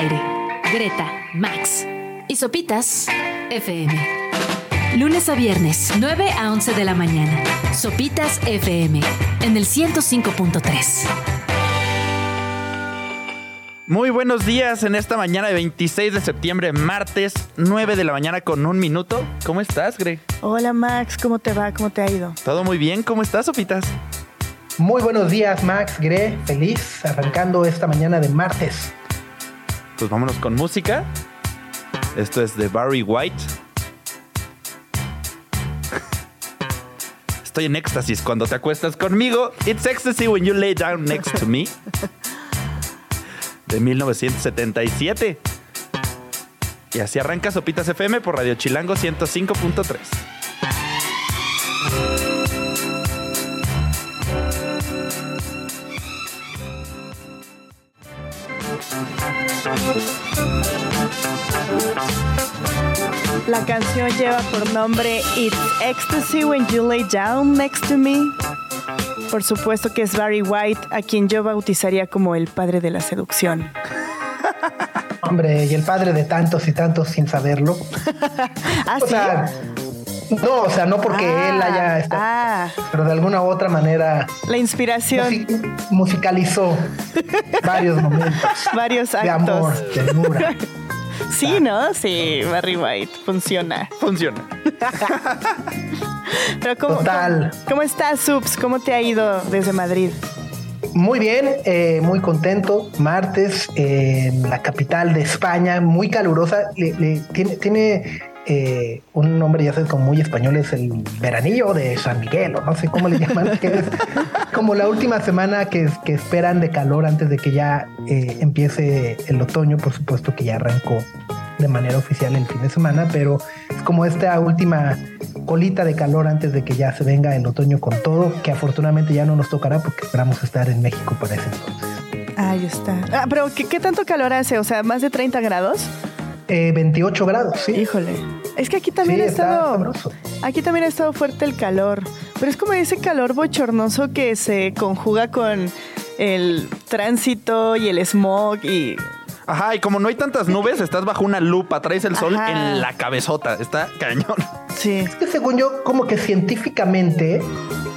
aire. Greta, Max y Sopitas FM. Lunes a viernes, 9 a 11 de la mañana. Sopitas FM en el 105.3. Muy buenos días en esta mañana de 26 de septiembre, martes, 9 de la mañana con un minuto. ¿Cómo estás, Greg? Hola Max, ¿cómo te va? ¿Cómo te ha ido? Todo muy bien, ¿cómo estás, Sopitas? Muy buenos días, Max, Gre, feliz arrancando esta mañana de martes. Pues vámonos con música. Esto es de Barry White. Estoy en éxtasis cuando te acuestas conmigo. It's ecstasy when you lay down next to me. De 1977. Y así arranca Sopitas FM por Radio Chilango 105.3. La canción lleva por nombre It's Ecstasy When You Lay Down Next to Me. Por supuesto que es Barry White, a quien yo bautizaría como el padre de la seducción. Hombre, y el padre de tantos y tantos sin saberlo. ¿Ah, O sí? sea, no, o sea, no porque Ah, él haya estado, ah. pero de alguna u otra manera La inspiración, musi- musicalizó varios momentos varios de actos. amor, ternura. Sí, ¿no? Sí, Barry White, funciona. Funciona. Pero ¿cómo, Total. ¿cómo, cómo estás, Subs? ¿Cómo te ha ido desde Madrid? Muy bien, eh, muy contento. Martes en la capital de España, muy calurosa. Le- le- tiene tiene eh, un nombre, ya sabes, como muy español, es el veranillo de San Miguel, o no sé cómo le llaman, como la última semana que, que esperan de calor antes de que ya eh, empiece el otoño. Por supuesto que ya arrancó de manera oficial el fin de semana, pero es como esta última colita de calor antes de que ya se venga el otoño con todo, que afortunadamente ya no nos tocará porque esperamos estar en México para ese entonces. Ahí está. Ah, pero ¿qué, qué tanto calor hace? O sea, ¿más de 30 grados? Eh, 28 grados, sí. Híjole. Es que aquí también Sí, ha estado. Aquí también ha estado fuerte el calor. Pero es como ese calor bochornoso que se conjuga con el tránsito y el smog y. Ajá, y como no hay tantas nubes, estás bajo una lupa, traes el sol Ajá. en la cabezota. Está cañón. Sí. Es que según yo, como que científicamente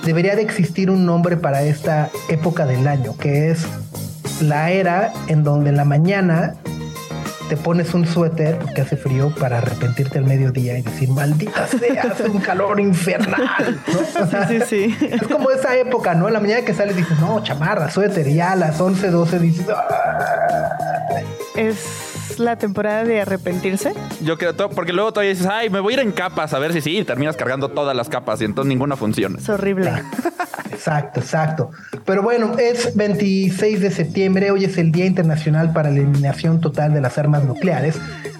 debería de existir un nombre para esta época del año, que es la era en donde en la mañana te pones un suéter porque hace frío para arrepentirte al mediodía y decir, maldita sea, hace un calor infernal. ¿no? O sea, Sí, sí, sí. Es como esa época, ¿no? En la mañana que sales dices, no, chamarra, suéter, y ya a las 11, 12 dices, "Ah". Es la temporada de arrepentirse. Yo creo, to- porque luego todavía dices, ay, me voy a ir en capas a ver si sí, y terminas cargando todas las capas y entonces ninguna funciona. Es horrible. Exacto, exacto. Pero bueno, es 26 de septiembre, hoy es el Día Internacional para la Eliminación Total de las Armas Nucleares.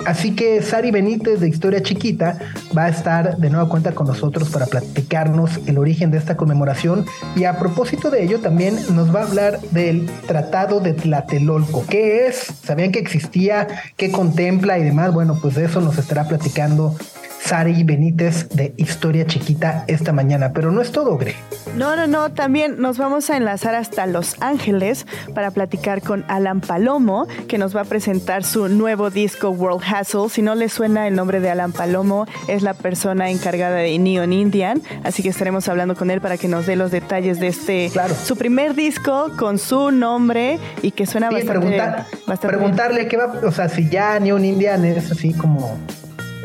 Así que Sari Benítez de Historia Chiquita va a estar de nueva cuenta con nosotros para platicarnos el origen de esta conmemoración. Y a propósito de ello, también nos va a hablar del Tratado de Tlatelolco. ¿Qué es? ¿Sabían que existía? ¿Qué contempla y demás? Bueno, pues de eso nos estará platicando Sari Benítez de Historia Chiquita esta mañana. Pero no es todo, Gre. No, no, no. También nos vamos a enlazar hasta Los Ángeles para platicar con Alan Palomo, que nos va a presentar su nuevo disco World Hustle. Si no le suena el nombre de Alan Palomo, es la persona encargada de Neon Indian. Así que estaremos hablando con él para que nos dé los detalles de este, Claro. su primer disco con su nombre y que suena Sí, bastante, preguntar- bastante bien. preguntarle qué va, o sea, si ya Neon Indian es así como,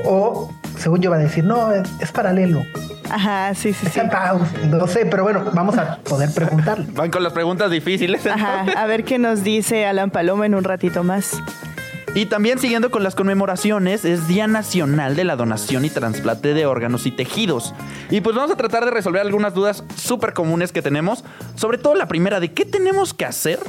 o según yo va a decir, no, es, es paralelo, Ajá, sí, sí, sí. no sé, pero bueno, vamos a poder preguntarle. Van con las preguntas difíciles. Ajá, a ver qué nos dice Alan Palomo en un ratito más. Y también siguiendo con las conmemoraciones, es Día Nacional de la Donación y Trasplante de Órganos y Tejidos. Y pues vamos a tratar de resolver algunas dudas súper comunes que tenemos, sobre todo la primera de qué tenemos que hacer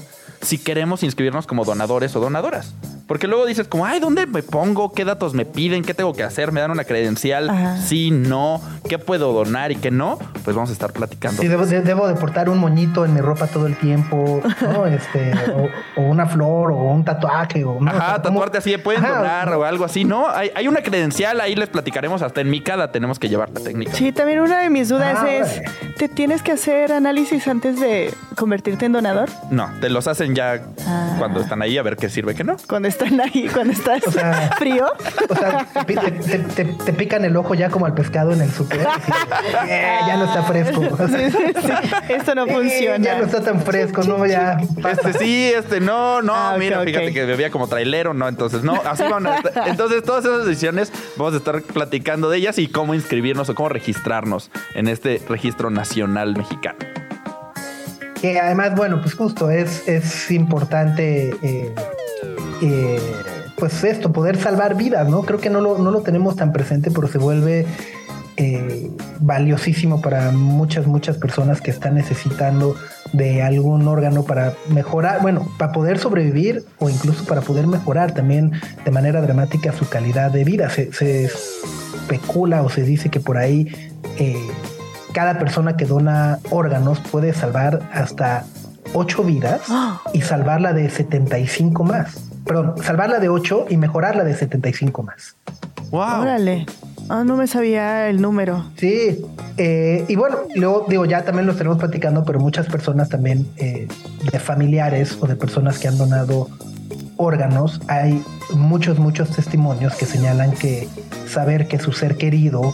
si queremos inscribirnos como donadores o donadoras. Porque luego dices como, ay, ¿dónde me pongo? ¿Qué datos me piden? ¿Qué tengo que hacer? ¿Me dan una credencial? Ajá. Sí, no. ¿Qué puedo donar y qué no? Pues vamos a estar platicando. Sí, debo, de- debo de portar un moñito en mi ropa todo el tiempo, ¿no? Este, o, o una flor, o un tatuaje, o ¿no? O sea, Ajá, ¿cómo? tatuarte así, pueden Ajá, donar o algo así, ¿no? Hay, hay una credencial, ahí les platicaremos, hasta en mi cada tenemos que llevar la técnica. Sí, también una de mis dudas Ah, es. ¿te tienes que hacer análisis antes de convertirte en donador? No, te los hacen ya Ah. cuando están ahí a ver qué sirve, qué no. Cuando están ahí, cuando estás O sea, frío. O sea, te, te- te- te- te pican el ojo ya como al pescado en el super. eh, ya no está fresco. O sea, Sí, sí, sí. Esto no eh, funciona. ya no está tan fresco, no, ya. Este sí, este no, no, Ah, mira, fíjate que bebía como trailero, no, entonces no, así van a estar. Entonces, todas esas decisiones vamos a estar platicando de ellas y cómo inscribirnos o cómo registrarnos en este registro nacional mexicano. Que además, bueno, pues justo es, es importante, eh, eh, pues esto, poder salvar vidas, ¿no? Creo que no lo, no lo tenemos tan presente, pero se vuelve eh, valiosísimo para muchas, muchas personas que están necesitando de algún órgano para mejorar, bueno, para poder sobrevivir o incluso para poder mejorar también de manera dramática su calidad de vida. Se, se especula o se dice que por ahí eh, cada persona que dona órganos puede salvar hasta 8 vidas y salvarla de 75 más. Perdón, salvarla de 8 y mejorarla de 75 más. Wow. Órale. Ah, no me sabía el número. Sí, eh, y bueno, luego digo, ya también lo estaremos platicando, pero muchas personas también eh, de familiares o de personas que han donado órganos, hay muchos, muchos testimonios que señalan que saber que su ser querido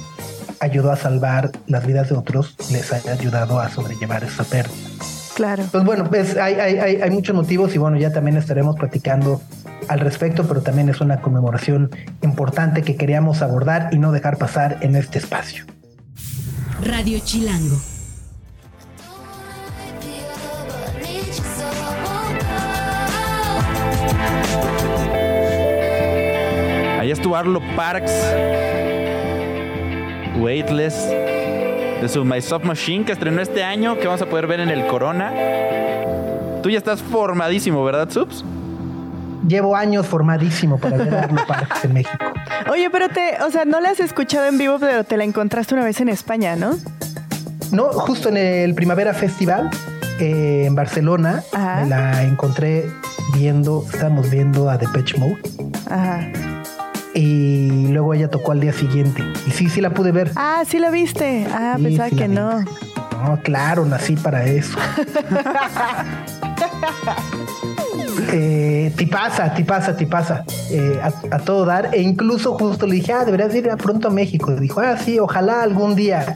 ayudó a salvar las vidas de otros les haya ayudado a sobrellevar esa pérdida. Claro. Pues bueno, pues hay, hay, hay, hay muchos motivos y bueno, ya también estaremos platicando al respecto, pero también es una conmemoración importante que queríamos abordar y no dejar pasar en este espacio. Radio Chilango. Ahí estuvo Arlo Parks. Weightless. De su My Soft Machine que estrenó este año, que vamos a poder ver en el Corona. Tú ya estás formadísimo, ¿verdad, Subs? Llevo años formadísimo para ver a en México. Oye, pero te, o sea, no la has escuchado en vivo, pero te la encontraste una vez en España, ¿no? No, justo en el Primavera Festival eh, en Barcelona Ajá. me la encontré viendo, estábamos viendo a Depeche Mode Ajá. y luego ella tocó al día siguiente. Y sí, sí la pude ver. Ah, sí la viste. Ah, Sí, pensaba sí que vi. no. No, claro, nací para eso. eh, tipaza, tipaza, tipaza. Eh, a, a todo dar. E incluso justo le dije, ah, deberías ir pronto a México. Y dijo, ah, sí, ojalá algún día.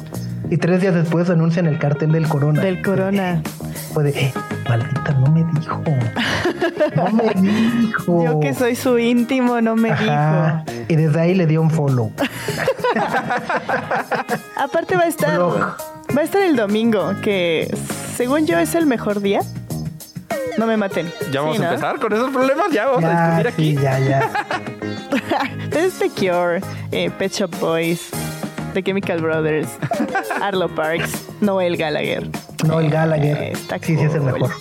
Y tres días después anuncian el cartel del Corona. Del Corona. Fue de, eh, maldita, no me dijo. No me dijo. Yo que soy su íntimo, no me Ajá. dijo. Y desde ahí le dio un follow. Aparte va a estar, Blog. va a estar el domingo, que según yo es el mejor día. No me maten. Ya vamos Sí, a ¿no? empezar con esos problemas. Ya vamos a discutir aquí. sí, ya, ya. Es The Cure, eh, Pet Shop Boys, The Chemical Brothers, Arlo Parks, Noel Gallagher. No, el Eh, Gallagher. está sí, sí, es el mejor.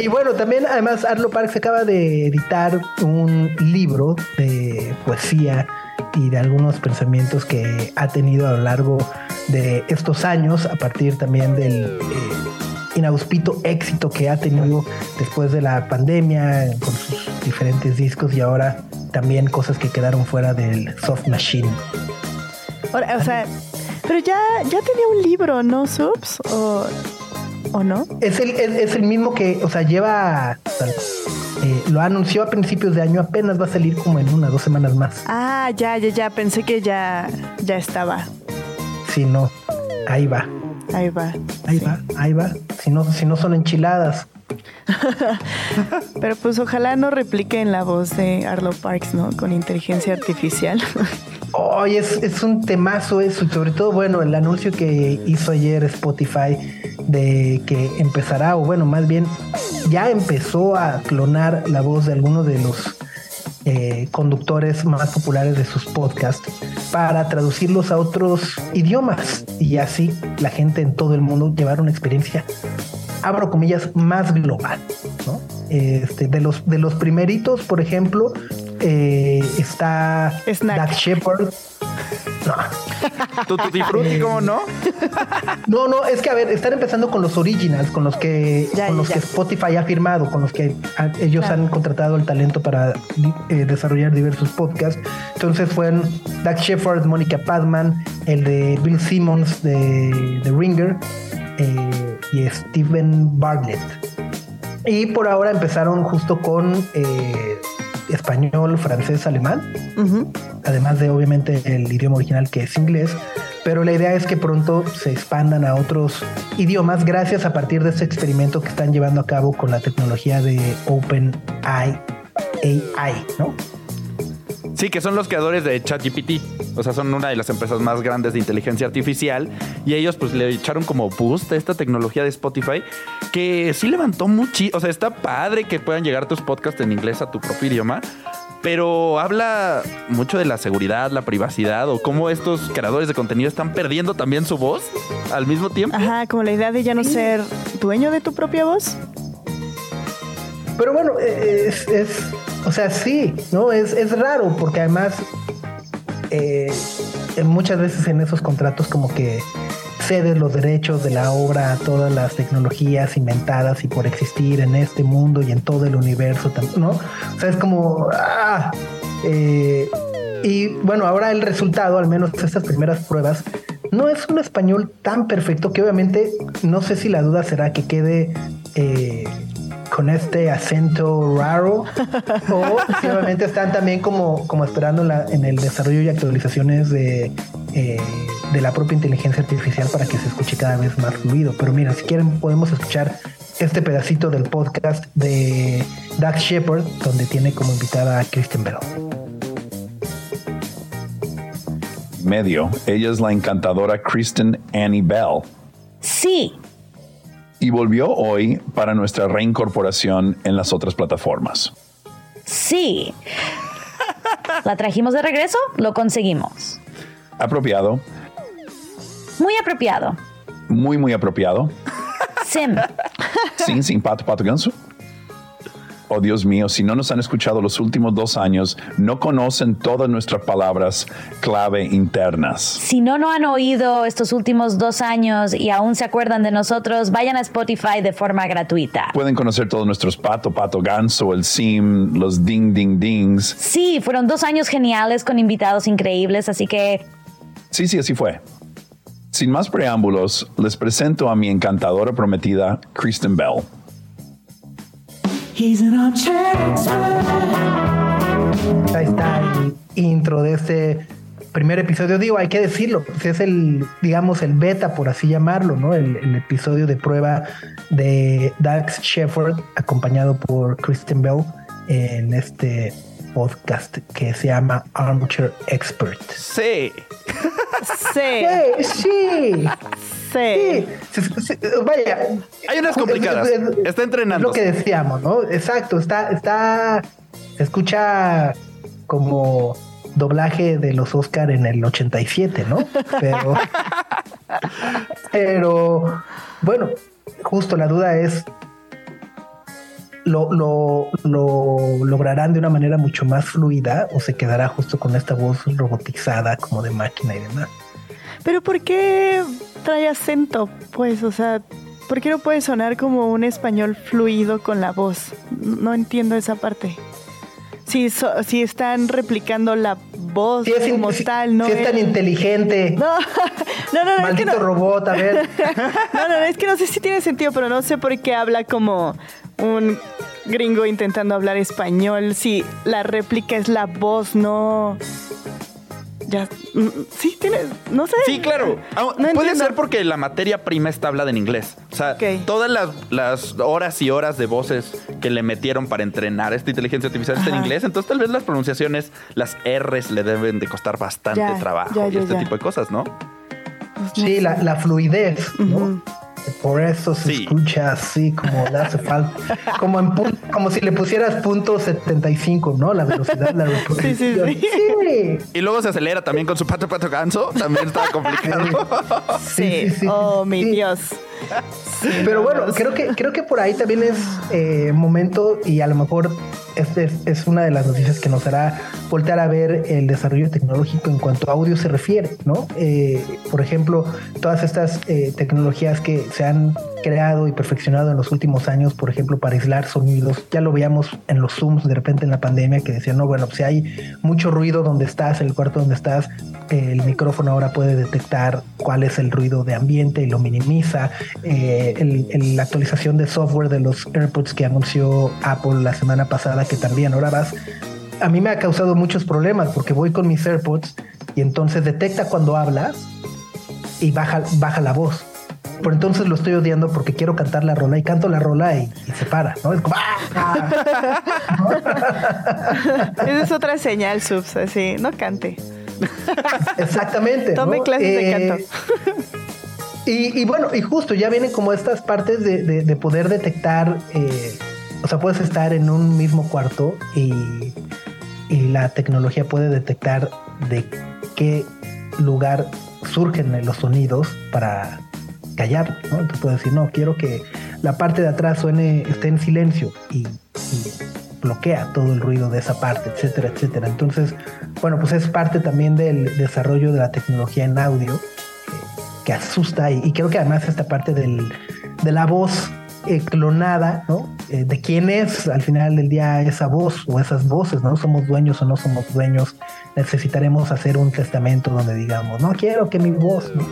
Y bueno, también además Arlo Parks acaba de editar un libro de poesía y de algunos pensamientos que ha tenido a lo largo de estos años, a partir también del eh, inauspito éxito que ha tenido después de la pandemia con sus diferentes discos y ahora también cosas que quedaron fuera del soft machine. Ahora, o sea, pero ya, ya tenía un libro, ¿no, Subs? ¿O, o no? Es el, es, es el mismo que, o sea, lleva. eh, lo anunció a principios de año, apenas va a salir como en una, dos semanas más. Ah, ya, ya, ya. Pensé que ya, ya estaba. Si no, ahí va, Ahí va. ahí Sí. va, ahí va. Si no, si no son enchiladas. Pero pues ojalá no replique en la voz de Arlo Parks, ¿no? Con inteligencia artificial. Hoy es, es un temazo eso, y sobre todo, bueno, el anuncio que hizo ayer Spotify de que empezará, o bueno, más bien ya empezó a clonar la voz de algunos de los eh, conductores más populares de sus podcasts para traducirlos a otros idiomas. Y así la gente en todo el mundo llevar una experiencia, abro comillas, más global. ¿no? Este, de, los, de los primeritos, por ejemplo, eh, está Snack. Doug Shepard. No. ¿Tu Tutti Frutti, cómo no? No, no, es que a ver, están empezando con los originals, con los que, Ya, con ya, los ya. que Spotify ha firmado, con los que a- ellos Claro. han contratado el talento para eh, desarrollar diversos podcasts. Entonces fueron Doug Shepard, Mónica Padman, el de Bill Simmons de, de Ringer eh, y Steven Bartlett. Y por ahora empezaron justo con eh, español, francés, alemán además de obviamente el idioma original que es inglés, pero la idea es que pronto se expandan a otros idiomas gracias a partir de este experimento que están llevando a cabo con la tecnología de OpenAI, AI, ¿no? Sí, que son los creadores de ChatGPT. O sea, son una de las empresas más grandes de inteligencia artificial. Y ellos pues le echaron como boost a esta tecnología de Spotify que sí levantó mucho. O sea, está padre que puedan llegar tus podcasts en inglés a tu propio idioma. Pero habla mucho de la seguridad, la privacidad o cómo estos creadores de contenido están perdiendo también su voz al mismo tiempo. Ajá, como la idea de ya no ser dueño de tu propia voz. Pero bueno, es, es- o sea, sí, ¿no? Es, es raro porque además eh, muchas veces en esos contratos como que cedes los derechos de la obra a todas las tecnologías inventadas y por existir en este mundo y en todo el universo, ¿no? O sea, es como... ah, eh, y bueno, ahora el resultado, al menos estas primeras pruebas, no es un español tan perfecto que obviamente no sé si la duda será que quede eh, con este acento raro o si obviamente están también como, como esperando la- en el desarrollo y actualizaciones de, eh, de la propia inteligencia artificial para que se escuche cada vez más fluido. Pero mira, si quieren podemos escuchar este pedacito del podcast de Doug Shepard, donde tiene como invitada a Kristen Bell. medio. Ella es la encantadora Kristen Annie Bell Sí, y volvió hoy para nuestra reincorporación en las otras plataformas. sí. La trajimos de regreso, lo conseguimos. Apropiado, Muy apropiado. muy, muy apropiado. Sim, Sin, sin pato, pato, ganso. Oh Dios mío, si no nos han escuchado los últimos dos años, no conocen todas nuestras palabras clave internas. si no no han oído estos últimos dos años y aún se acuerdan de nosotros, vayan a Spotify de forma gratuita. Pueden conocer todos nuestros pato, pato, ganso, el sim, los ding, ding, dings. Sí, fueron dos años geniales con invitados increíbles, así que Sí, sí, así fue. Sin más preámbulos, les presento a mi encantadora prometida, Kristen Bell. Ahí está el intro de este primer episodio. Digo, hay que decirlo, pues es el, digamos, el beta, por así llamarlo, ¿no? El, el episodio de prueba de Dax Shepard, acompañado por Kristen Bell, en este podcast que se llama Armchair Expert. Sí. Sí, ¡Eh, sí! sí. Sí, sí, sí, vaya. Hay unas complicadas. Es- es- Está entrenando. Es lo que decíamos, ¿no? Exacto, está, está, se escucha como doblaje de los Oscar en el 87, ¿no? Pero, pero, bueno, justo la duda es, ¿lo, lo, lo lograrán de una manera mucho más fluida o se quedará justo con esta voz robotizada como de máquina y demás? Pero ¿por qué trae acento? Pues, o sea, ¿por qué no puede sonar como un español fluido con la voz? No entiendo esa parte. Si, so- si están replicando la voz Si es, como tal, ¿no? si es tan el- inteligente, No, no, no, no, es que maldito no. robot, a ver. No, no, es que no sé si tiene sentido, pero no sé por qué habla como un gringo intentando hablar español. Si la réplica es la voz, no. Ya. mm, Sí, tiene. No sé. Sí, claro. Ah, No Puede entiendo. ser porque la materia prima está hablada en inglés. O sea, todas las, las horas y horas de voces que le metieron para entrenar esta inteligencia artificial está en inglés. Entonces, tal vez las pronunciaciones, las R's le deben de costar bastante Ya, trabajo ya, y este ya. tipo de cosas, ¿no? Pues no Sí, la fluidez, ¿no? Por eso se Sí. escucha así como le hace falta. Como, en como si le pusieras punto 75, ¿no? La velocidad, la reproducción. Sí, sí, sí. Sí. Y luego se acelera también con su pato pato ganso. También está complicado. Sí. sí, sí, oh, mi sí. Dios. Pero bueno, creo que, creo que por ahí también es eh, momento y a lo mejor es, es, una de las noticias que nos hará voltear a ver el desarrollo tecnológico en cuanto a audio se refiere, ¿no? Eh, por ejemplo, todas estas eh, tecnologías que se han creado y perfeccionado en los últimos años, por ejemplo, para aislar sonidos. Ya lo veíamos en los Zooms de repente en la pandemia que decían, no, bueno, si hay mucho ruido donde estás, en el cuarto donde estás, el micrófono ahora puede detectar cuál es el ruido de ambiente y lo minimiza. Eh, la actualización de software de los AirPods que anunció Apple la semana pasada, que también ahora vas, a mí me ha causado muchos problemas porque voy con mis AirPods y entonces detecta cuando hablas y baja, baja la voz. Pero entonces lo estoy odiando porque quiero cantar la rola y canto la rola y, y se para, ¿no? Es como, ¡ah! Esa es otra señal, Subs, así, no cante. Exactamente. Tome ¿no? clases de Eh, canto. Y, y bueno, y justo ya vienen como estas partes de, de- de poder detectar, eh, o sea, puedes estar en un mismo cuarto y, y la tecnología puede detectar de qué lugar surgen los sonidos para callar, ¿no? Tú puedes decir, no, quiero que la parte de atrás suene, esté en silencio y, bloquea todo el ruido de esa parte, etcétera, etcétera. Entonces, bueno, pues es parte también del desarrollo de la tecnología en audio que asusta y, y creo que además esta parte del, de la voz eh, clonada, ¿no? Eh, de quién es al final del día esa voz o esas voces, ¿no? Somos dueños o no somos dueños. Necesitaremos hacer un testamento donde digamos, no quiero que mi voz, ¿no?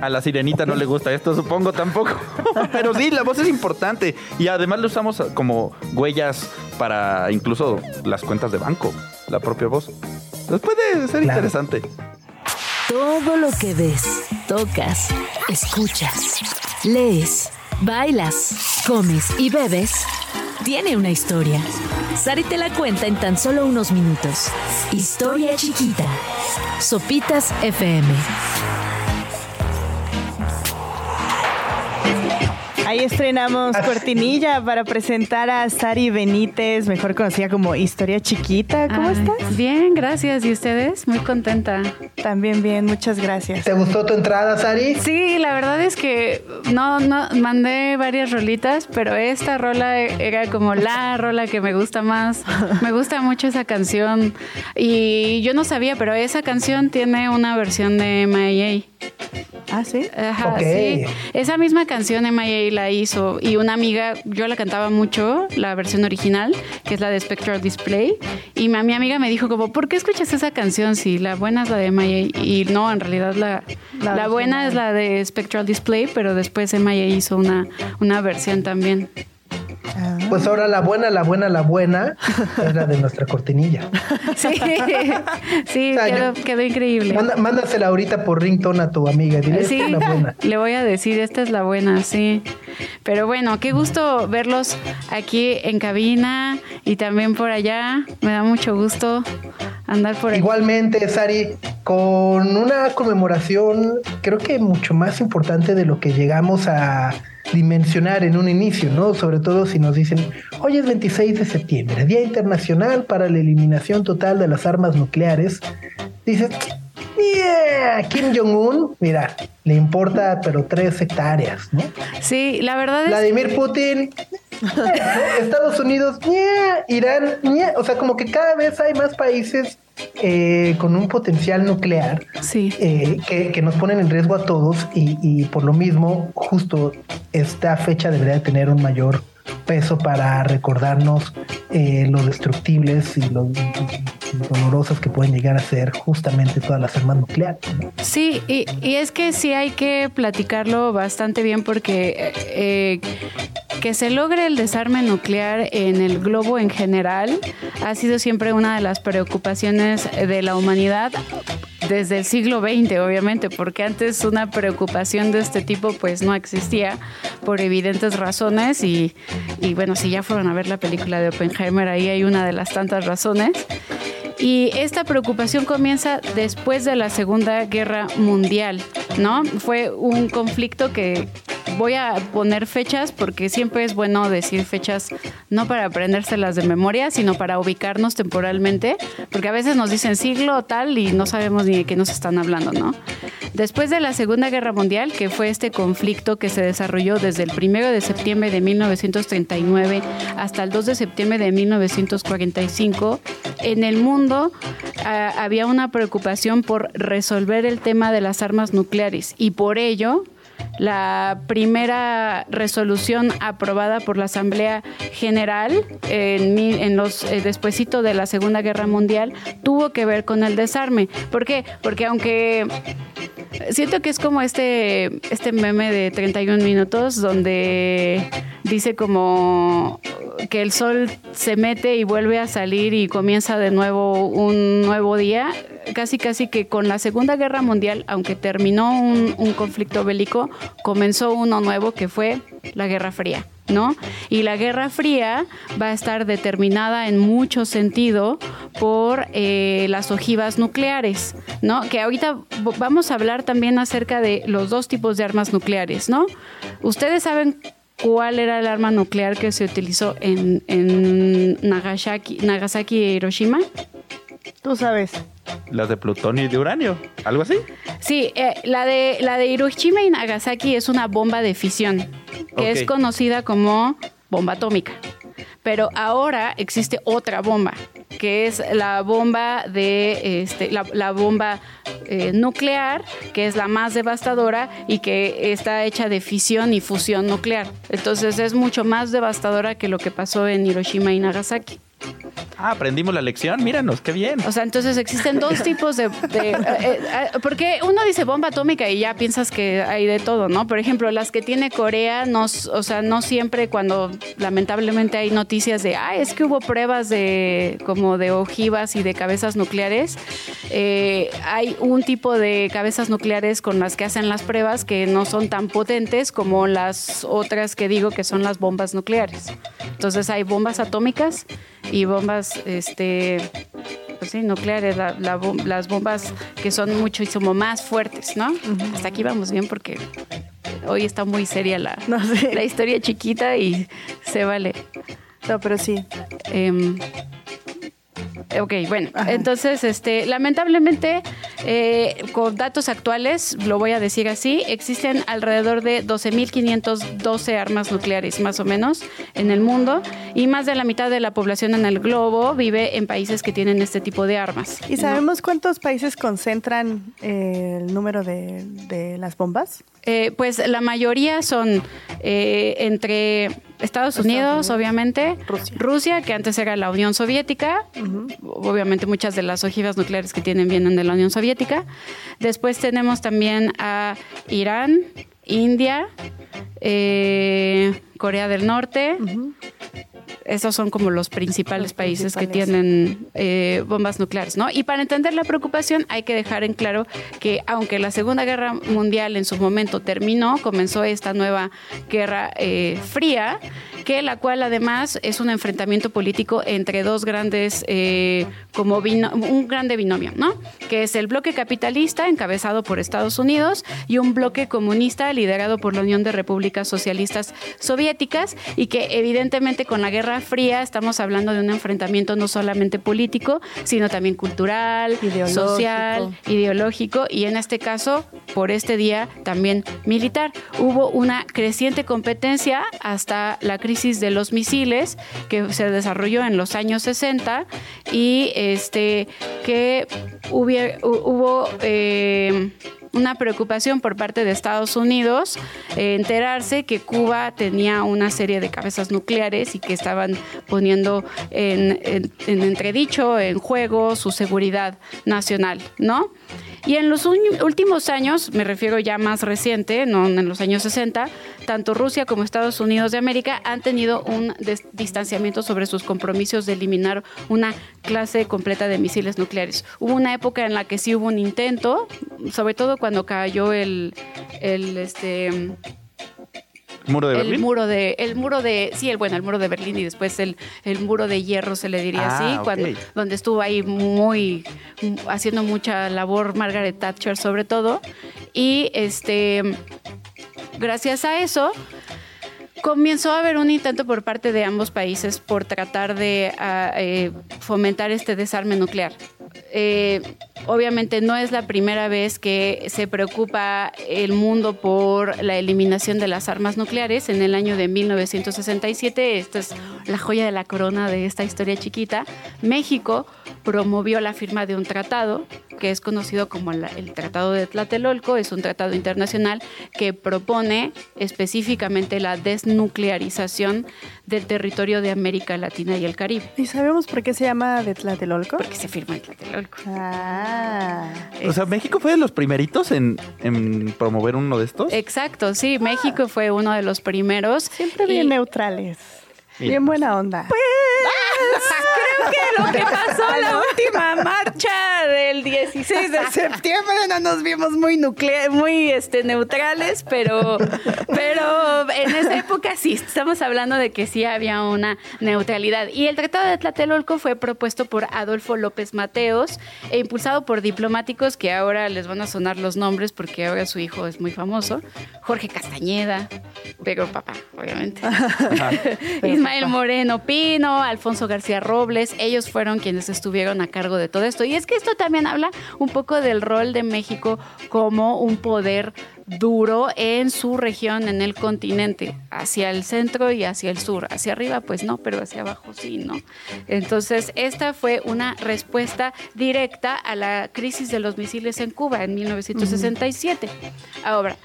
A la sirenita no le gusta esto, supongo tampoco. Pero sí, la voz es importante. Y además lo usamos como huellas para incluso las cuentas de banco, la propia voz. Entonces puede ser Claro. interesante. Todo lo que ves, tocas, escuchas, lees, bailas, comes y bebes tiene una historia. Sari te la cuenta en tan solo unos minutos. Historia chiquita. Sopitas FM. Ahí estrenamos cortinilla para presentar a Sari Benítez, mejor conocida como Historia Chiquita. ¿Cómo Ay, estás? Bien, gracias. ¿Y ustedes? Muy contenta. También bien, muchas gracias. ¿Te gustó tu entrada, Sari? Sí, la verdad es que no, no mandé varias rolitas, pero esta rola era como la rola que me gusta más. Me gusta mucho esa canción y yo no sabía, pero esa canción tiene una versión de MIA. Ah, sí. Ajá, sí. Esa misma canción MIA la hizo y una amiga, yo la cantaba mucho, la versión original, que es la de Spectral Display, y mi, mi amiga me dijo como, ¿por qué escuchas esa canción si la buena es la de MIA? Y no, en realidad la, La la, buena es la de Spectral Display, pero después MIA hizo una, una versión también. Pues ahora la buena, la buena, la buena es la de nuestra cortinilla. Sí, sí, O sea, quedó, increíble. Manda- mándasela ahorita por ringtone a tu amiga. Dile, Sí, "Esta es la buena. le voy a decir, esta es la buena, sí. Pero bueno, qué gusto verlos aquí en cabina y también por allá. Me da mucho gusto andar por aquí. Igualmente, Sari, con una conmemoración creo que mucho más importante de lo que llegamos a dimensionar en un inicio, ¿no? Sobre todo si nos dicen, hoy es 26 de septiembre, Día Internacional para la Eliminación Total de las Armas Nucleares. Dices, yeah, Kim Jong-un, mira, le importa pero tres hectáreas, ¿no? Sí, la verdad es Vladimir Putin, Estados Unidos, Irán, o sea, como que cada vez hay más países eh, con un potencial nuclear sí. eh, que, que nos ponen en riesgo a todos y, y por lo mismo justo esta fecha debería de tener un mayor peso para recordarnos eh, lo destructibles y lo, dolorosas que pueden llegar a ser justamente todas las armas nucleares. Sí, y, y es que sí hay que platicarlo bastante bien porque eh, que se logre el desarme nuclear en el globo en general ha sido siempre una de las preocupaciones de la humanidad desde el siglo XX, obviamente, porque antes una preocupación de este tipo pues no existía por evidentes razones y, y bueno, si ya fueron a ver la película de Oppenheimer, ahí hay una de las tantas razones. Y esta preocupación comienza después de la Segunda Guerra Mundial, ¿no? Fue un conflicto que voy a poner fechas porque siempre es bueno decir fechas no para aprendérselas de memoria, sino para ubicarnos temporalmente, porque a veces nos dicen siglo tal y no sabemos ni de qué nos están hablando, ¿no? Después de la Segunda Guerra Mundial, que fue este conflicto que se desarrolló desde el 1 de septiembre de 1939 hasta el 2 de septiembre de 1945, en el mundo ah, había una preocupación por resolver el tema de las armas nucleares y por ello la primera resolución aprobada por la Asamblea General en, en los eh, de la Segunda Guerra Mundial tuvo que ver con el desarme. ¿Por qué? Porque aunque siento que es como este este meme de 31 minutos donde dice como que el sol se mete y vuelve a salir y comienza de nuevo un nuevo día. Casi, casi que con la Segunda Guerra Mundial, aunque terminó un conflicto bélico, comenzó uno nuevo que fue la Guerra Fría. ¿No? Y la Guerra Fría va a estar determinada en mucho sentido por eh, las ojivas nucleares, ¿no? Que ahorita vamos a hablar también acerca de los dos tipos de armas nucleares, ¿no? Ustedes saben cuál era el arma nuclear que se utilizó en, en Nagasaki, Nagasaki e Hiroshima. Tú sabes. Las de plutonio y de uranio. ¿Algo así? Sí, eh, la, de, la de Hiroshima y Nagasaki es una bomba de fisión, que es conocida como bomba atómica. Pero ahora existe otra bomba, que es la bomba de este, la, la bomba eh, nuclear, que es la más devastadora y que está hecha de fisión y fusión nuclear. Entonces es mucho más devastadora que lo que pasó en Hiroshima y Nagasaki. Ah, aprendimos la lección. Míranos, qué bien. O sea, entonces existen dos tipos de... de- eh, eh, porque uno dice bomba atómica y ya piensas que hay de todo, ¿no? Por ejemplo, las que tiene Corea, no, o sea, no siempre cuando lamentablemente hay noticias de, ah, es que hubo pruebas de como de ojivas y de cabezas nucleares, eh, hay un tipo de cabezas nucleares con las que hacen las pruebas que no son tan potentes como las otras que digo que son las bombas nucleares. Entonces hay bombas atómicas y bombas, este, pues sí, nucleares, la- la las bombas que son muchísimo más fuertes, ¿no? Hasta aquí vamos bien porque hoy está muy seria la, No sé. la historia chiquita y se vale. No, pero sí. Em, ok, bueno, entonces, este, lamentablemente, eh, con datos actuales, lo voy a decir así, existen alrededor de 12.512 armas nucleares, más o menos, en el mundo, y más de la mitad de la población en el globo vive en países que tienen este tipo de armas. ¿Y sabemos cuántos países concentran eh, el número de, de las bombas? Eh, pues la mayoría son eh, entre Estados Unidos, obviamente, Rusia. que antes era la Unión Soviética, obviamente muchas de las ojivas nucleares que tienen vienen de la Unión Soviética. Después tenemos también a Irán, India, eh, Corea del Norte. Esos son como los principales Los países que principales. tienen eh, bombas nucleares, ¿no? Y para entender la preocupación hay que dejar en claro que aunque la Segunda Guerra Mundial en su momento terminó, comenzó esta nueva guerra eh, fría, que la cual además es un enfrentamiento político entre dos grandes, eh, como un grande binomio, ¿no? Que es el bloque capitalista encabezado por Estados Unidos y un bloque comunista liderado por la Unión de Repúblicas Socialistas Soviéticas y que evidentemente con la Guerra Fría estamos hablando de un enfrentamiento no solamente político, sino también cultural, Ideológico. social, ideológico y en este caso, por este día, también militar. Hubo una creciente competencia hasta la crisis de los misiles que se desarrolló en los años 60 y este que hubo... eh, una preocupación por parte de Estados Unidos eh, enterarse que Cuba tenía una serie de cabezas nucleares y que estaban poniendo en, en- en entredicho, en juego su seguridad nacional, ¿no? Y en los últimos años, me refiero ya más reciente, no en los años 60, tanto Rusia como Estados Unidos de América han tenido un distanciamiento sobre sus compromisos de eliminar una clase completa de misiles nucleares. Hubo una época en la que sí hubo un intento, sobre todo cuando cayó el este ¿Muro de el Berlín? muro de el muro de sí el bueno el muro de Berlín y después el, el muro de hierro se le diría Ah, así ok. cuando donde estuvo ahí muy haciendo mucha labor Margaret Thatcher sobre todo y este gracias a eso, comenzó a haber un intento por parte de ambos países por tratar de ah, eh, fomentar este desarme nuclear. Eh, obviamente no es la primera vez que se preocupa el mundo por la eliminación de las armas nucleares. En el año de 1967, esta es la joya de la corona de esta historia chiquita, México promovió la firma de un tratado que es conocido como la- el Tratado de Tlatelolco. Es un tratado internacional que propone específicamente la desnuclearización del territorio de América Latina y el Caribe. ¿Y sabemos por qué se llama de Tlatelolco? Porque se firma en Tlatelolco. Ah. O sea, México fue de los primeritos en, en promover uno de estos. Exacto, sí, México fue uno de los primeros. Siempre bien Y- neutrales. Bien. Buena onda. Creo que lo que pasó en la última marcha del 16 de septiembre no nos vimos muy nuclea- muy este, neutrales, pero, pero en esa época sí, estamos hablando de que sí había una neutralidad. Y el Tratado de Tlatelolco fue propuesto por Adolfo López Mateos e impulsado por diplomáticos que ahora les van a sonar los nombres porque ahora su hijo es muy famoso, Jorge Castañeda, pero papá, obviamente. Ismael Moreno Pino, Alfonso García Robles, ellos fueron quienes estuvieron a cargo de todo esto. Y es que esto también habla un poco del rol de México como un poder duro en su región, en el continente, hacia el centro y hacia el sur. Hacia arriba, pues no, pero hacia abajo sí, ¿no? Entonces, esta fue una respuesta directa a la crisis de los misiles en Cuba en 1967. Ahora,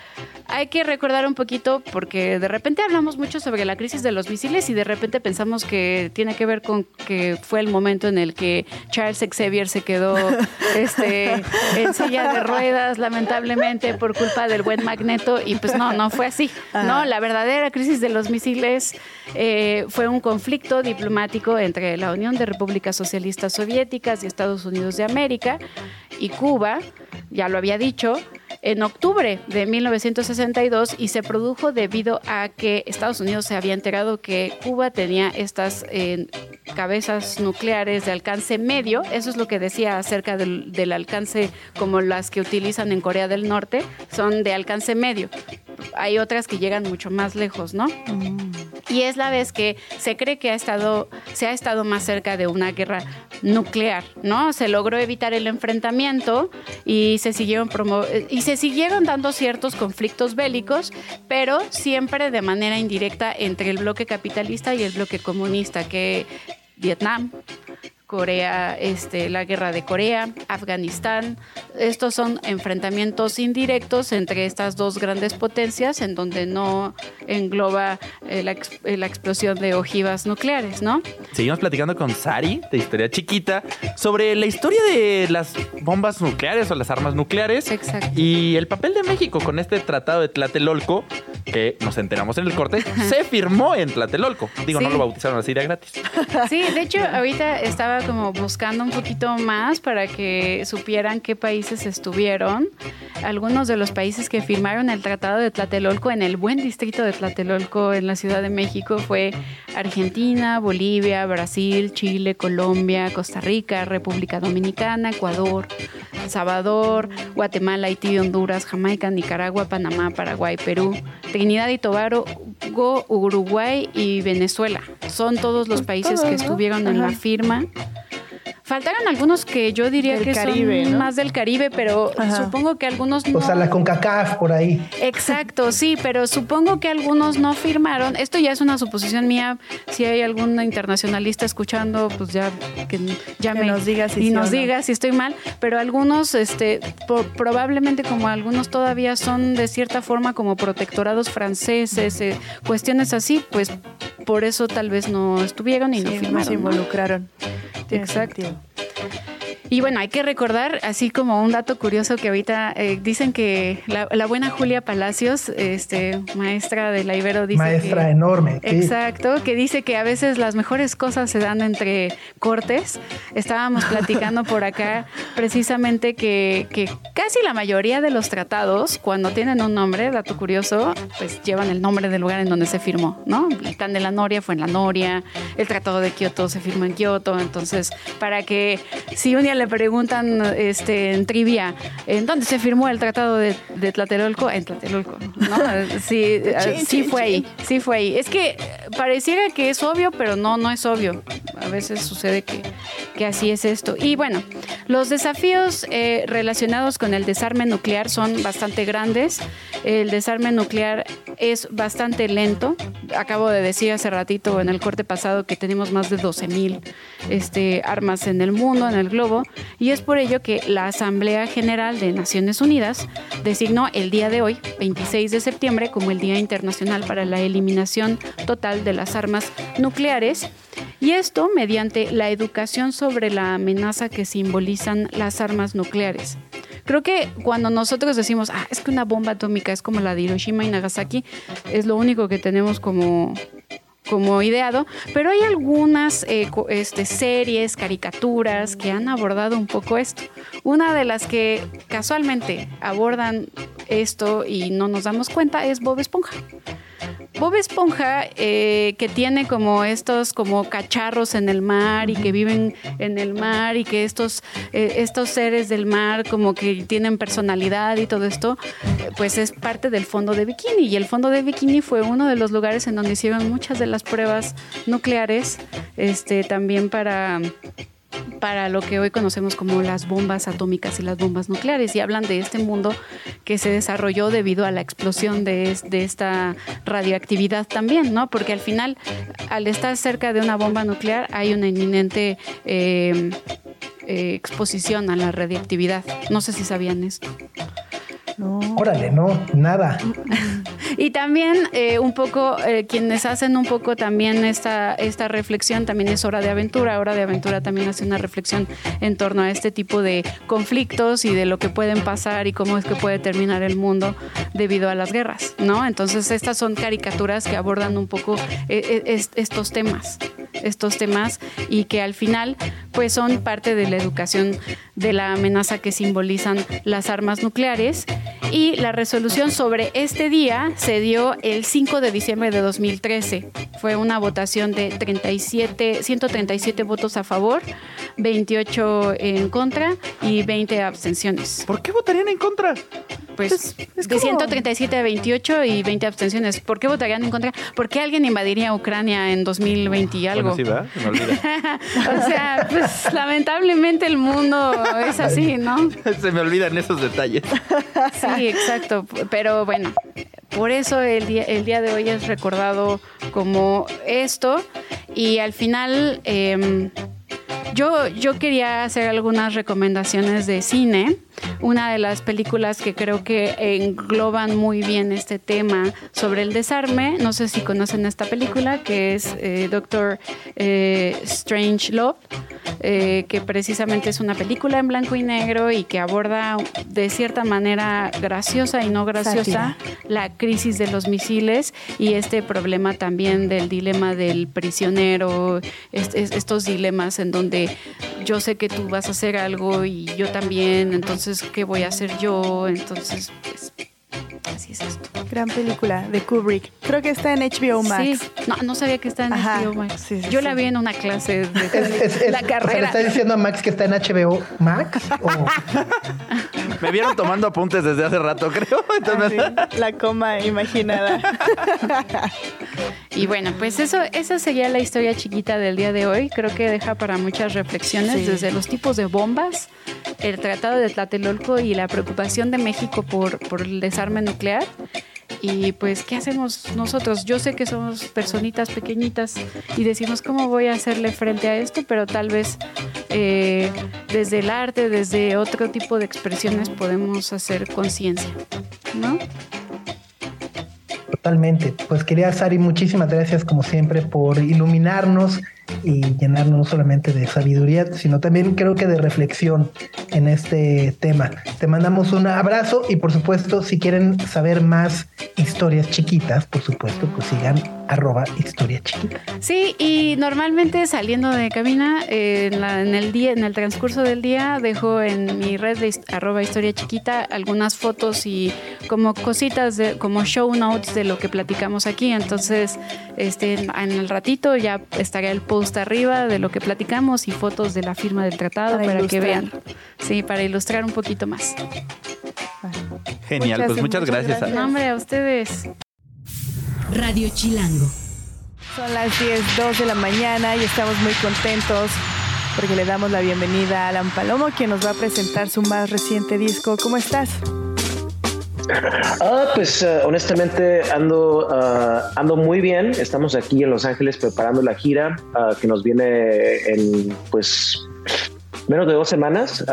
hay que recordar un poquito porque de repente hablamos mucho sobre la crisis de los misiles y de repente pensamos que tiene que ver con que fue el momento en el que Charles Xavier se quedó este, en silla de ruedas lamentablemente por culpa del buen magneto y pues no, no fue así. No, la verdadera crisis de los misiles eh, fue un conflicto diplomático entre la Unión de Repúblicas Socialistas Soviéticas y Estados Unidos de América y Cuba, ya lo había dicho, en octubre de 1962 y se produjo debido a que Estados Unidos se había enterado que Cuba tenía estas eh, cabezas nucleares de alcance medio. Eso es lo que decía acerca del, del alcance como las que utilizan en Corea del Norte, son de alcance medio. Hay otras que llegan mucho más lejos, ¿no? Y es la vez que se cree que ha estado, se ha estado más cerca de una guerra nuclear, ¿no? Se logró evitar el enfrentamiento y se siguieron y se siguieron dando ciertos conflictos bélicos, pero siempre de manera indirecta entre el bloque capitalista y el bloque comunista, que Vietnam, Corea, este, la guerra de Corea, Afganistán. Estos son enfrentamientos indirectos entre estas dos grandes potencias en donde no engloba eh, la, eh, la explosión de ojivas nucleares, ¿no? Seguimos platicando con Sari, de Historia Chiquita, sobre la historia de las bombas nucleares o las armas nucleares. Exacto. Y el papel de México con este tratado de Tlatelolco, que nos enteramos en el corte, se firmó en Tlatelolco. Digo, no lo bautizaron así de gratis. Sí, de hecho, ahorita estaba como buscando un poquito más para que supieran qué países estuvieron. Algunos de los países que firmaron el Tratado de Tlatelolco en el buen distrito de Tlatelolco en la Ciudad de México fue Argentina, Bolivia, Brasil, Chile, Colombia, Costa Rica, República Dominicana, Ecuador, El Salvador, Guatemala, Haití, Honduras, Jamaica, Nicaragua, Panamá, Paraguay, Perú, Trinidad y Tobago, Uruguay y Venezuela. Son todos los países que estuvieron en la firma. Faltaron algunos que yo diría Del que Caribe, son ¿no? más del Caribe, pero Ajá. supongo que algunos no. O sea, la CONCACAF por ahí. Exacto, sí, pero supongo que algunos no firmaron. Esto ya es una suposición mía. Si hay algún internacionalista escuchando, pues ya que ya Que me nos diga si y sí nos no. diga si estoy mal. Pero algunos, este, po- probablemente como algunos todavía son de cierta forma como protectorados franceses, eh, cuestiones así, pues por eso tal vez no estuvieron y no Sí, no firmaron. se ¿no? involucraron. Tiene Exacto. Y bueno, hay que recordar, así como un dato curioso que ahorita eh, dicen que la, la buena Julia Palacios, este, maestra de la Ibero, dice Maestra que, enorme. sí. Exacto, que dice que a veces las mejores cosas se dan entre cortes. Estábamos platicando por acá precisamente que, que casi la mayoría de los tratados, cuando tienen un nombre, dato curioso, pues llevan el nombre del lugar en donde se firmó, ¿no? El Can de la Noria fue en la Noria, el Tratado de Kioto se firmó en Kioto, entonces para que si un día día le preguntan este, en trivia, ¿en dónde se firmó el tratado de, de Tlatelolco? En Tlatelolco, ¿no? Sí, eh, sí fue ahí, sí fue ahí. Es que pareciera que es obvio, pero no, no es obvio. A veces sucede que, que así es esto. Y bueno, los desafíos eh, relacionados con el desarme nuclear son bastante grandes. El desarme nuclear es bastante lento. Acabo de decir hace ratito en el corte pasado que tenemos más de 12 mil este, armas en el mundo, en el globo, y es por ello que la Asamblea General de Naciones Unidas designó el día de hoy, 26 de septiembre, como el Día Internacional para la Eliminación Total de las Armas Nucleares. Y esto mediante la educación sobre la amenaza que simbolizan las armas nucleares. Creo que cuando nosotros decimos, ah, es que una bomba atómica es como la de Hiroshima y Nagasaki, es lo único que tenemos como, como ideado, pero hay algunas eh, este, series, caricaturas que han abordado un poco esto. Una de las que casualmente abordan esto y no nos damos cuenta es Bob Esponja. Bob Esponja, eh, que tiene como estos como cacharros en el mar y que viven en el mar y que estos, eh, estos seres del mar como que tienen personalidad y todo esto, eh, pues es parte del fondo de Bikini. Y el fondo de Bikini fue uno de los lugares en donde hicieron muchas de las pruebas nucleares, este, también para para lo que hoy conocemos como las bombas atómicas y las bombas nucleares y hablan de este mundo que se desarrolló debido a la explosión de, de esta radioactividad también, ¿no? Porque al final, al estar cerca de una bomba nuclear, hay una inminente eh, eh, exposición a la radioactividad. No sé si sabían esto. Órale, no, nada. Y también eh, un poco, eh, quienes hacen un poco también esta, esta reflexión, también es Hora de Aventura. Hora de Aventura también hace una reflexión en torno a este tipo de conflictos y de lo que pueden pasar y cómo es que puede terminar el mundo debido a las guerras, ¿no? Entonces estas son caricaturas que abordan un poco eh, eh, es- estos temas, estos temas y que al final pues son parte de la educación de la amenaza que simbolizan las armas nucleares y la resolución sobre este día se dio el 5 de diciembre de 2013. Fue una votación de 37, 137 votos a favor, 28 en contra y 20 abstenciones. ¿Por qué votarían en contra? Pues Es- es de como- 137 a 28 y 20 abstenciones. ¿Por qué votarían en contra? ¿Por qué alguien invadiría Ucrania en 2020 y algo? Bueno, sí. Se me olvida. o sea, pues lamentablemente el mundo es así, ¿no? Se me olvidan esos detalles. Sí, exacto. Pero bueno, por eso el día, el día de hoy es recordado como esto. Y al final, eh, yo, yo quería hacer algunas recomendaciones de cine. Una de las películas que creo que engloban muy bien este tema sobre el desarme, no sé si conocen esta película, que es eh, Doctor eh, Strange Love, eh, que precisamente es una película en blanco y negro y que aborda de cierta manera graciosa y no graciosa Sátira. la crisis de los misiles y este problema también del dilema del prisionero, est- est- estos dilemas en donde yo sé que tú vas a hacer algo y yo también, entonces, ¿qué voy a hacer yo? Entonces, pues, así es esto. Gran película de Kubrick. Creo que está en HBO Max. Sí, no, no sabía que está en Ajá, HBO Max. sí, sí, yo sí. la vi en una clase de Es, es- es- la o sea, ¿Le carrera. está diciendo a Max que está en HBO Max? ¿O Me vieron tomando apuntes desde hace rato, creo. Entonces, Así, la coma imaginada. Y bueno, pues eso, esa sería la historia chiquita del día de hoy. Creo que deja para muchas reflexiones Sí. desde los tipos de bombas, el Tratado de Tlatelolco y la preocupación de México por, por el desarme nuclear. Y pues, ¿qué hacemos nosotros? Yo sé que somos personitas pequeñitas y decimos, ¿cómo voy a hacerle frente a esto? Pero tal vez eh, desde el arte, desde otro tipo de expresiones podemos hacer conciencia, ¿no? Totalmente. Pues quería, Sari, muchísimas gracias como siempre por iluminarnos y llenarnos no solamente de sabiduría, sino también creo que de reflexión en este tema. Te mandamos un abrazo y por supuesto, si quieren saber más historias chiquitas, por supuesto, pues sigan arroba historia chiquita. Sí, y normalmente saliendo de cabina, eh, en, en el día, en el transcurso del día, dejo en mi red de arroba historia chiquita algunas fotos y como cositas de, como show notes de lo que platicamos aquí. Entonces, este, en el ratito ya estará el post arriba de lo que platicamos y fotos de la firma del tratado Para para, que vean. Sí, para ilustrar un poquito más. Genial, Muchas, pues muchas, muchas gracias. gracias. No, hombre, a ustedes. Radio Chilango. Son las 10.02 de la mañana y estamos muy contentos porque le damos la bienvenida a Alan Palomo, quien nos va a presentar su más reciente disco. ¿Cómo estás? Ah, pues eh, honestamente ando, ah, ando muy bien. Estamos aquí en Los Ángeles preparando la gira ah, que nos viene en pues menos de dos semanas.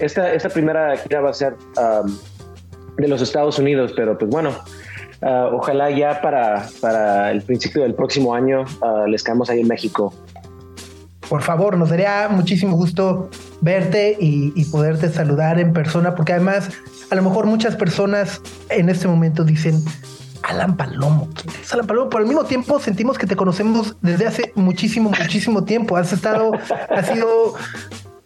Esta, esta primera gira va a ser de los Estados Unidos, pero pues bueno, ojalá ya para, para el principio del próximo año les caemos ahí en México. Por favor, nos daría muchísimo gusto verte y, y poderte saludar en persona, porque además a lo mejor muchas personas en este momento dicen, Alan Palomo, ¿quién es Alan Palomo? Pero al mismo tiempo sentimos que te conocemos desde hace muchísimo, muchísimo tiempo. Has estado, has ido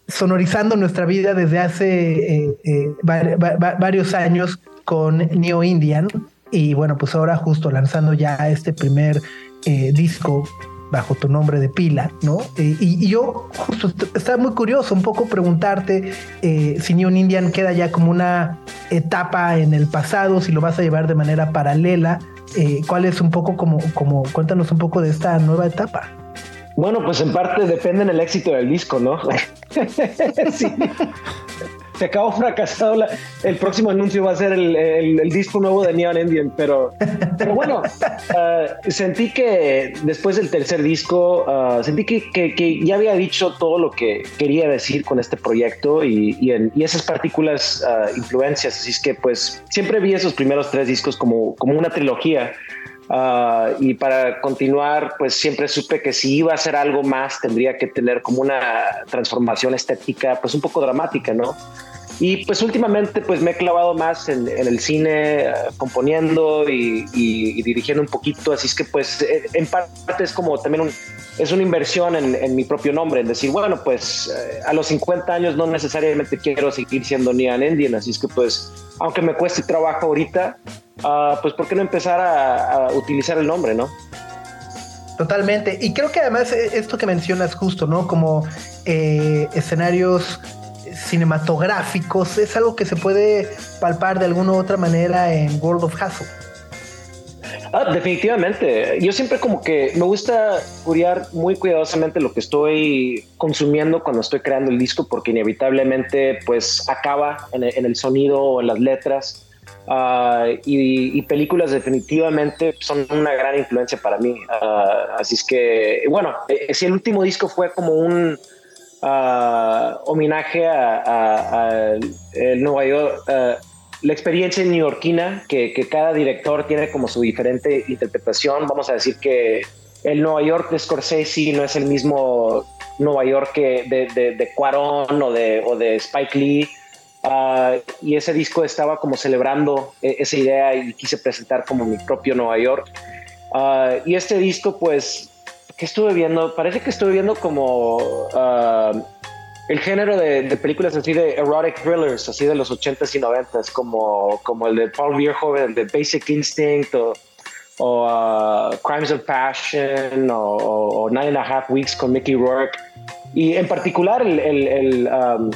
sonorizando nuestra vida desde hace eh, eh, va- va- va- varios años con Neo Indian y bueno, pues ahora justo lanzando ya este primer eh, disco bajo tu nombre de pila, ¿no? Eh, y, y yo justo est- estaba muy curioso un poco preguntarte eh, si Neon Indian queda ya como una etapa en el pasado, si lo vas a llevar de manera paralela, eh, cuál es un poco como, como, cuéntanos un poco de esta nueva etapa. Bueno, pues en parte depende del éxito del disco, ¿no? sí. Se acabó fracasado. la- el próximo anuncio va a ser el, el- el disco nuevo de Neon Indian, pero, pero bueno, ah, sentí que después del tercer disco, ah, sentí que, que- que ya había dicho todo lo que quería decir con este proyecto y, y en- y esas partículas ah, influencias. Así es que pues siempre vi esos primeros tres discos como, como una trilogía. Ah, y para continuar, pues siempre supe que si iba a hacer algo más, tendría que tener como una transformación estética, pues un poco dramática, ¿no? Y pues últimamente pues me he clavado más en, en el cine, eh, componiendo y, y- y dirigiendo un poquito, así es que pues eh, en parte es como también un, es una inversión en, en mi propio nombre, en decir, bueno, pues eh, a los 50 años no necesariamente quiero seguir siendo Neon Indian, así es que pues aunque me cueste trabajo ahorita, ah, pues ¿por qué no empezar a, a utilizar el nombre, no? Totalmente. Y creo que además eh, esto que mencionas justo, ¿no? Como eh, escenarios cinematográficos, es algo que se puede palpar de alguna u otra manera en World of Hustle. Ah, definitivamente. Yo siempre como que me gusta curiar muy cuidadosamente lo que estoy consumiendo cuando estoy creando el disco, porque inevitablemente pues acaba en el, sonido o en las letras. Ah, y, y películas definitivamente son una gran influencia para mí. Ah, así es que, bueno, eh, si el último disco fue como un ah, homenaje a, a- el Nueva York, la experiencia neoyorquina, que, que cada director tiene como su diferente interpretación. Vamos a decir que el Nueva York de Scorsese no es el mismo Nueva York que de, de, de Cuarón o de, o de Spike Lee. Ah, y ese disco estaba como celebrando eh, esa idea y quise presentar como mi propio Nueva York. Ah, y este disco, pues, que estuve viendo? Parece que estuve viendo como ah, el género de, películas así de erotic thrillers, así de los 80s y 90s, como, como el de Paul Verhoeven, de Basic Instinct o, ah, Crimes of Passion o, Nine and a Half Weeks con Mickey Rourke. Y en particular el, um,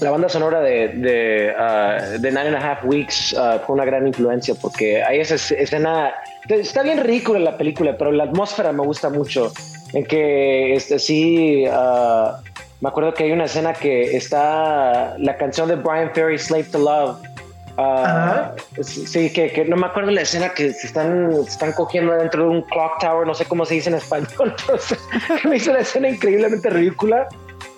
la banda sonora de, ah, de Nine and a Half Weeks ah, fue una gran influencia porque hay esa es- escena, está bien ridícula la película, pero la atmósfera me gusta mucho, en que este, sí, ah, me acuerdo que hay una escena que está la canción de Brian Ferry, Slave to Love. Ah, sí, que, que no me acuerdo la escena que se están, se están cogiendo dentro de un clock tower, no sé cómo se dice en español, me hizo la escena increíblemente ridícula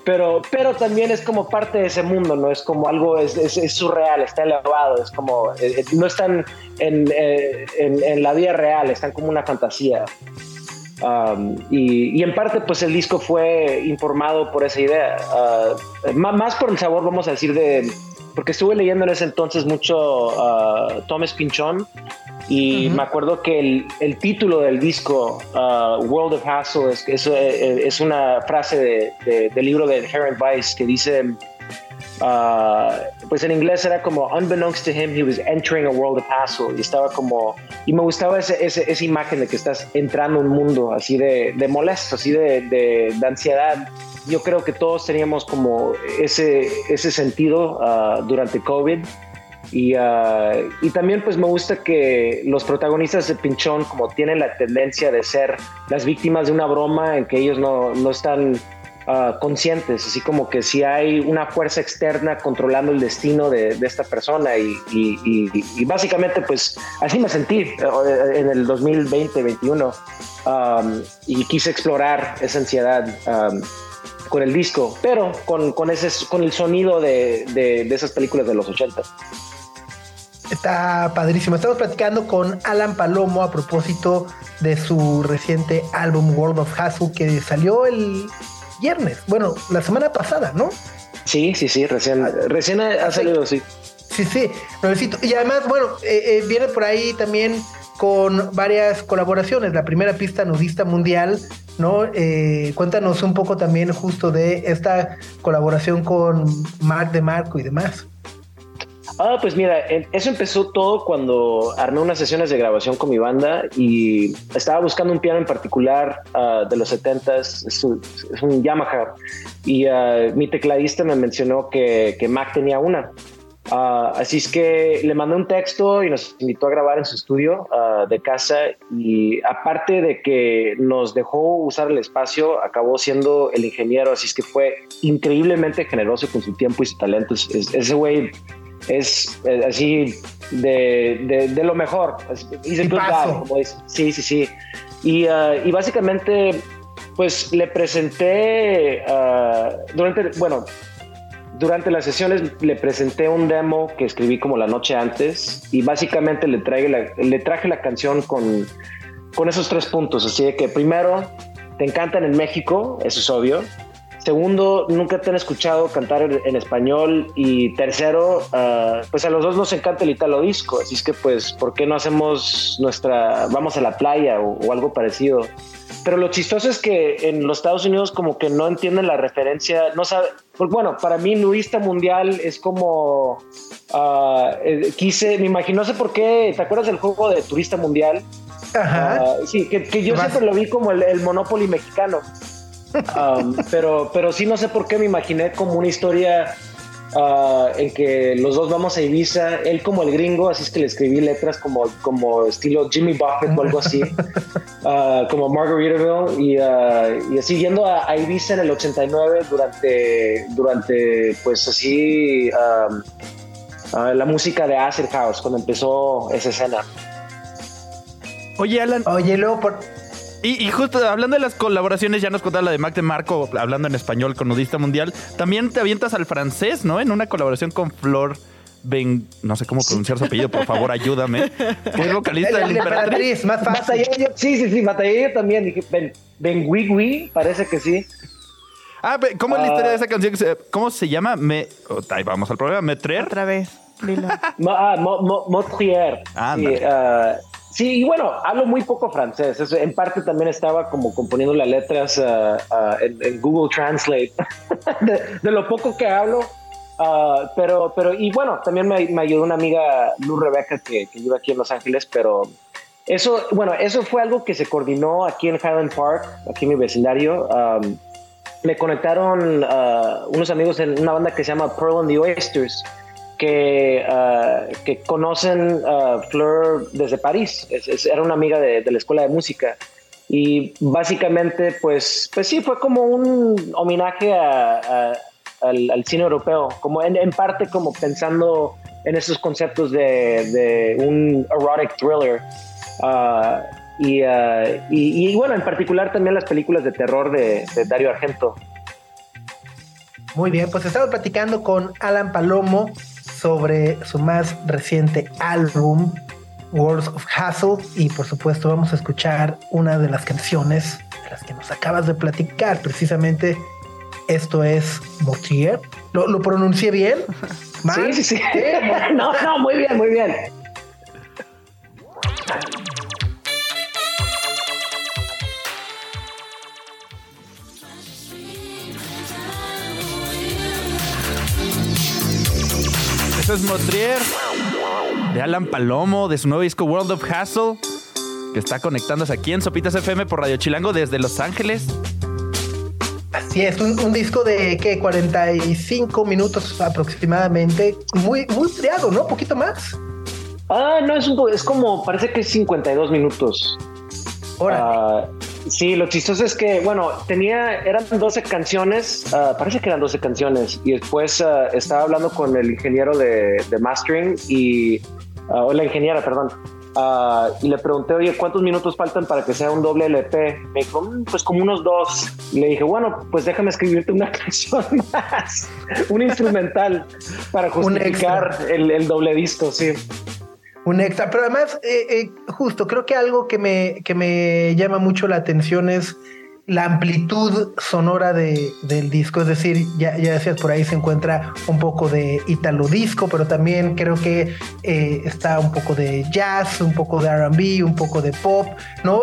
pero, pero también es como parte de ese mundo, ¿no? Es como algo, es, es- es surreal, está elevado, es como, eh, eh, no están en, eh, en- en la vida real, están como una fantasía. Um, y, y en parte, pues el disco fue informado por esa idea, Uh, ma- más por el sabor, vamos a decir, de, porque estuve leyendo en ese entonces mucho uh, Thomas Pinchón Y me acuerdo que el, el título del disco, uh, World of Hassle, es, es, eh, es una frase de, de, del libro de Inherent Vice que dice, uh, pues en inglés era como, unbeknownst to him, he was entering a world of hassle. Y estaba como, y me gustaba ese, ese, esa imagen de que estás entrando a un mundo así de, de molesto, así de, de, de, ansiedad. Yo creo que todos teníamos como ese, ese sentido uh, durante COVID y, uh, y, también pues me gusta que los protagonistas de Pinchón como tienen la tendencia de ser las víctimas de una broma en que ellos no, no están uh, conscientes, así como que si hay una fuerza externa controlando el destino de, de esta persona y, y, y, básicamente pues así me sentí eh, en el 2020-21 um, y quise explorar esa ansiedad. Um, con el disco, pero con, con, ese, con el sonido de, de, de esas películas de los 80. Está padrísimo. Estamos platicando con Alan Palomo a propósito de su reciente álbum World of Hassle que salió el viernes. Bueno, la semana pasada, ¿no? Sí, sí, sí, recién, recién ha, salido, sí. Sí, sí, nuevecito. Y además, bueno, eh, eh, viene por ahí también con varias colaboraciones. La primera pista nudista mundial, ¿no? Eh, cuéntanos un poco también justo de esta colaboración con Mark de Marco y demás. Ah, pues mira, eso empezó todo cuando armé unas sesiones de grabación con mi banda y estaba buscando un piano en particular uh, de los 70s, es un, es un Yamaha, y uh, mi tecladista me mencionó que, que Mac tenía una. Uh, así es que le mandé un texto y nos invitó a grabar en su estudio de casa y aparte de que nos dejó usar el espacio, acabó siendo el ingeniero, así es que fue increíblemente generoso con su tiempo y su talento. Ese güey es eh, así de, de, de, lo mejor. He's a good guy, como dice. Sí, sí, sí. Y, uh, y básicamente, pues le presenté uh, durante, bueno, durante las sesiones le presenté un demo que escribí como la noche antes y básicamente le, traje la, le traje la canción con, con esos tres puntos. Así de que primero, te encantan en México, eso es obvio. Segundo, nunca te han escuchado cantar en español. Y tercero, uh, pues a los dos nos encanta el italo disco. Así es que, pues, ¿por qué no hacemos nuestra, vamos a la playa o, o algo parecido? Pero lo chistoso es que en los Estados Unidos como que no entienden la referencia, no sabe, pues, bueno, para mí nudista mundial es como, uh, eh, quise, me imagino, no sé por qué, ¿te acuerdas del juego de turista mundial? Ajá. Uh, sí, que, que yo siempre lo vi como el, el Monopoly mexicano. Um, pero, pero sí no sé por qué me imaginé como una historia uh, en que los dos vamos a Ibiza, él como el gringo, así es que le escribí letras como, como estilo Jimmy Buffett o algo así, uh, como Margaritaville, y, uh, y así yendo a, a, Ibiza en el 89 durante, durante pues así, um, la música de Acid House, cuando empezó esa escena. Oye, Alan. Oye, luego por, y, y, justo hablando de las colaboraciones, ya nos contaba la de Mac de Marco, hablando en español con Nudista Mundial. También te avientas al francés, ¿no? En una colaboración con Flor Ben. No sé cómo pronunciar su apellido, por favor, ayúdame. Que es vocalista del Imperatriz. Más fácil. Sí, sí, sí, Matallé también. Dije, Ben, ben parece que sí. Ah, ¿cómo es la historia de esa canción? ¿Cómo se llama? Me, oh, ahí vamos al problema. ¿Metrer? Otra vez. Dilo. ah, mo, mo, Motrier. Ah, sí, uh, Sí, y bueno, hablo muy poco francés. Eso, en parte también estaba como componiendo las letras uh, uh, en, en, Google Translate de, de, lo poco que hablo. Uh, pero, pero, y bueno, también me, me, ayudó una amiga, Luz Rebeca, que, que vive aquí en Los Ángeles, pero eso, bueno, eso fue algo que se coordinó aquí en Highland Park, aquí en mi vecindario. Um, me conectaron unos amigos en una banda que se llama Pearl and the Oysters que, uh, que conocen uh, Fleur desde París. Es, es, era una amiga de, de, la escuela de música. Y básicamente, pues, pues sí, fue como un homenaje a, a, al, al, cine europeo, como en, en, parte como pensando en esos conceptos de, de un erotic thriller. Uh, y, y, y, bueno, en particular también las películas de terror de, de Dario Argento. Muy bien, pues estamos platicando con Alan Palomo, sobre su más reciente álbum, Words of Hassle, y por supuesto vamos a escuchar una de las canciones de las que nos acabas de platicar, precisamente esto es Motier. ¿Lo, lo pronuncié bien? Sí, sí, sí. no, no, muy bien, muy bien. Es Motrier de Alan Palomo, de su nuevo disco World of Hassle, que está conectándose aquí en Sopitas FM por Radio Chilango desde Los Ángeles. Así es, un, disco de ¿qué? 45 minutos aproximadamente. Muy, muy triado, ¿no? Poquito más. Ah, no, es, un, es como, parece que es 52 minutos. Ahora. Sí, lo chistoso es que, bueno, tenía, eran 12 canciones, ah, parece que eran 12 canciones, y después ah, estaba hablando con el ingeniero de, de mastering y, o la ingeniera, perdón, y le pregunté, oye, ¿cuántos minutos faltan para que sea un doble LP? Me dijo, mm, pues como unos dos. le dije, bueno, pues déjame escribirte una canción más, un instrumental para justificar el, el, doble disco, sí. Un extra, pero además, eh, eh, justo, creo que algo que me, que me llama mucho la atención es la amplitud sonora de, del disco, es decir, ya, ya decías, por ahí se encuentra un poco de italo disco, pero también creo que eh, está un poco de jazz, un poco de RB, un poco de pop, ¿no?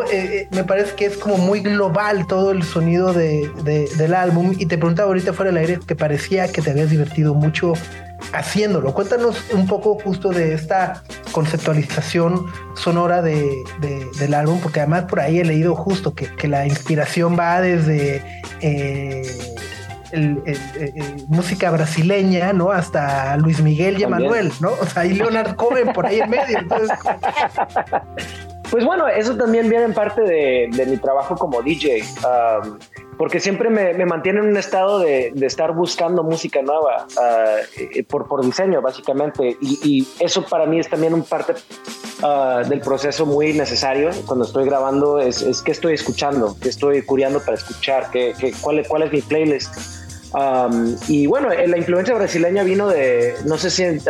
Me parece que es como muy global todo el sonido de, del álbum. Y te preguntaba ahorita fuera del aire que parecía que te habías divertido mucho haciéndolo. Cuéntanos un poco justo de esta conceptualización sonora de, del álbum, porque además por ahí he leído justo que, la inspiración va desde eh, música brasileña, ¿no? Hasta Luis Miguel y Emanuel, ¿no? O sea, y Leonard Cohen por ahí en medio. Pues bueno, eso también viene en parte de, mi trabajo como DJ porque siempre me, me, mantiene en un estado de, de estar buscando música nueva eh, por, por diseño, básicamente. Y, y, eso para mí es también un parte uh, del proceso muy necesario cuando estoy grabando, es, es qué estoy escuchando, qué estoy curiando para escuchar, qué, qué, cuál, cuál es mi playlist. Um, y bueno, eh, la influencia brasileña vino de, no sé si... Uh,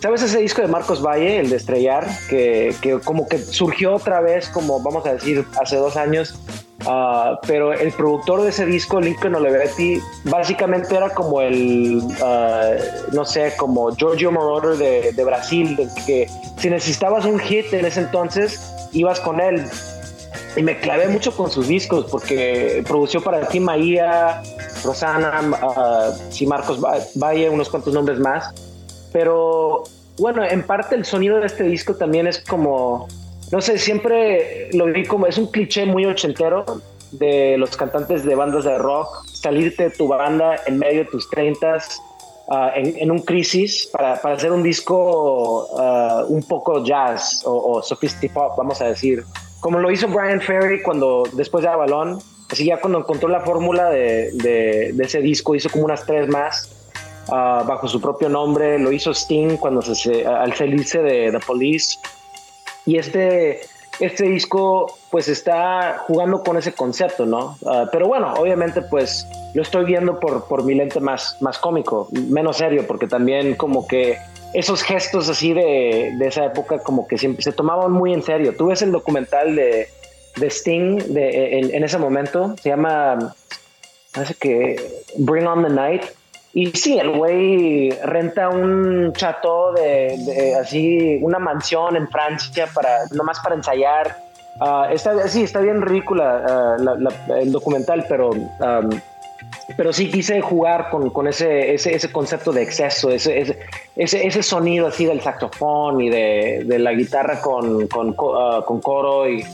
¿Sabes ese disco de Marcos Valle, el de Estrellar? Que, que, como que surgió otra vez, como vamos a decir, hace dos años, Ah, pero el productor de ese disco, Lincoln Olivetti, básicamente era como el, uh, no sé, como Giorgio Moroder de, de Brasil, que si necesitabas un hit en ese entonces, ibas con él. Y me clavé mucho con sus discos porque produció para ti Maía, Rosana, uh, Marcos Valle, unos cuantos nombres más. Pero bueno, en parte el sonido de este disco también es como no sé, siempre lo vi como, es un cliché muy ochentero de los cantantes de bandas de rock, salirte de tu banda en medio de tus treintas, uh, en, un crisis para, para hacer un disco uh, un poco jazz o, o pop, vamos a decir. Como lo hizo Brian Ferry cuando después de Avalon, así ya cuando encontró la fórmula de, de, ese disco, hizo como unas tres más. Uh, bajo su propio nombre, lo hizo Sting cuando se, al salirse de The Police, y este, este disco pues está jugando con ese concepto, ¿no? Ah, pero bueno, obviamente pues lo estoy viendo por, por mi lente más, más cómico, menos serio, porque también como que esos gestos así de, de esa época como que siempre se tomaban muy en serio. Tú ves el documental de, de Sting en, en, ese momento, se llama, parece que Bring on the Night, y sí, el güey renta un chateau de, así, una mansión en Francia para, nomás para ensayar. Uh, está, sí, está bien ridícula uh, el documental, pero, um, pero sí quise jugar con, con ese, ese, ese, concepto de exceso, ese, ese, ese, sonido así del saxofón y de, de la guitarra con, con, uh, con coro y,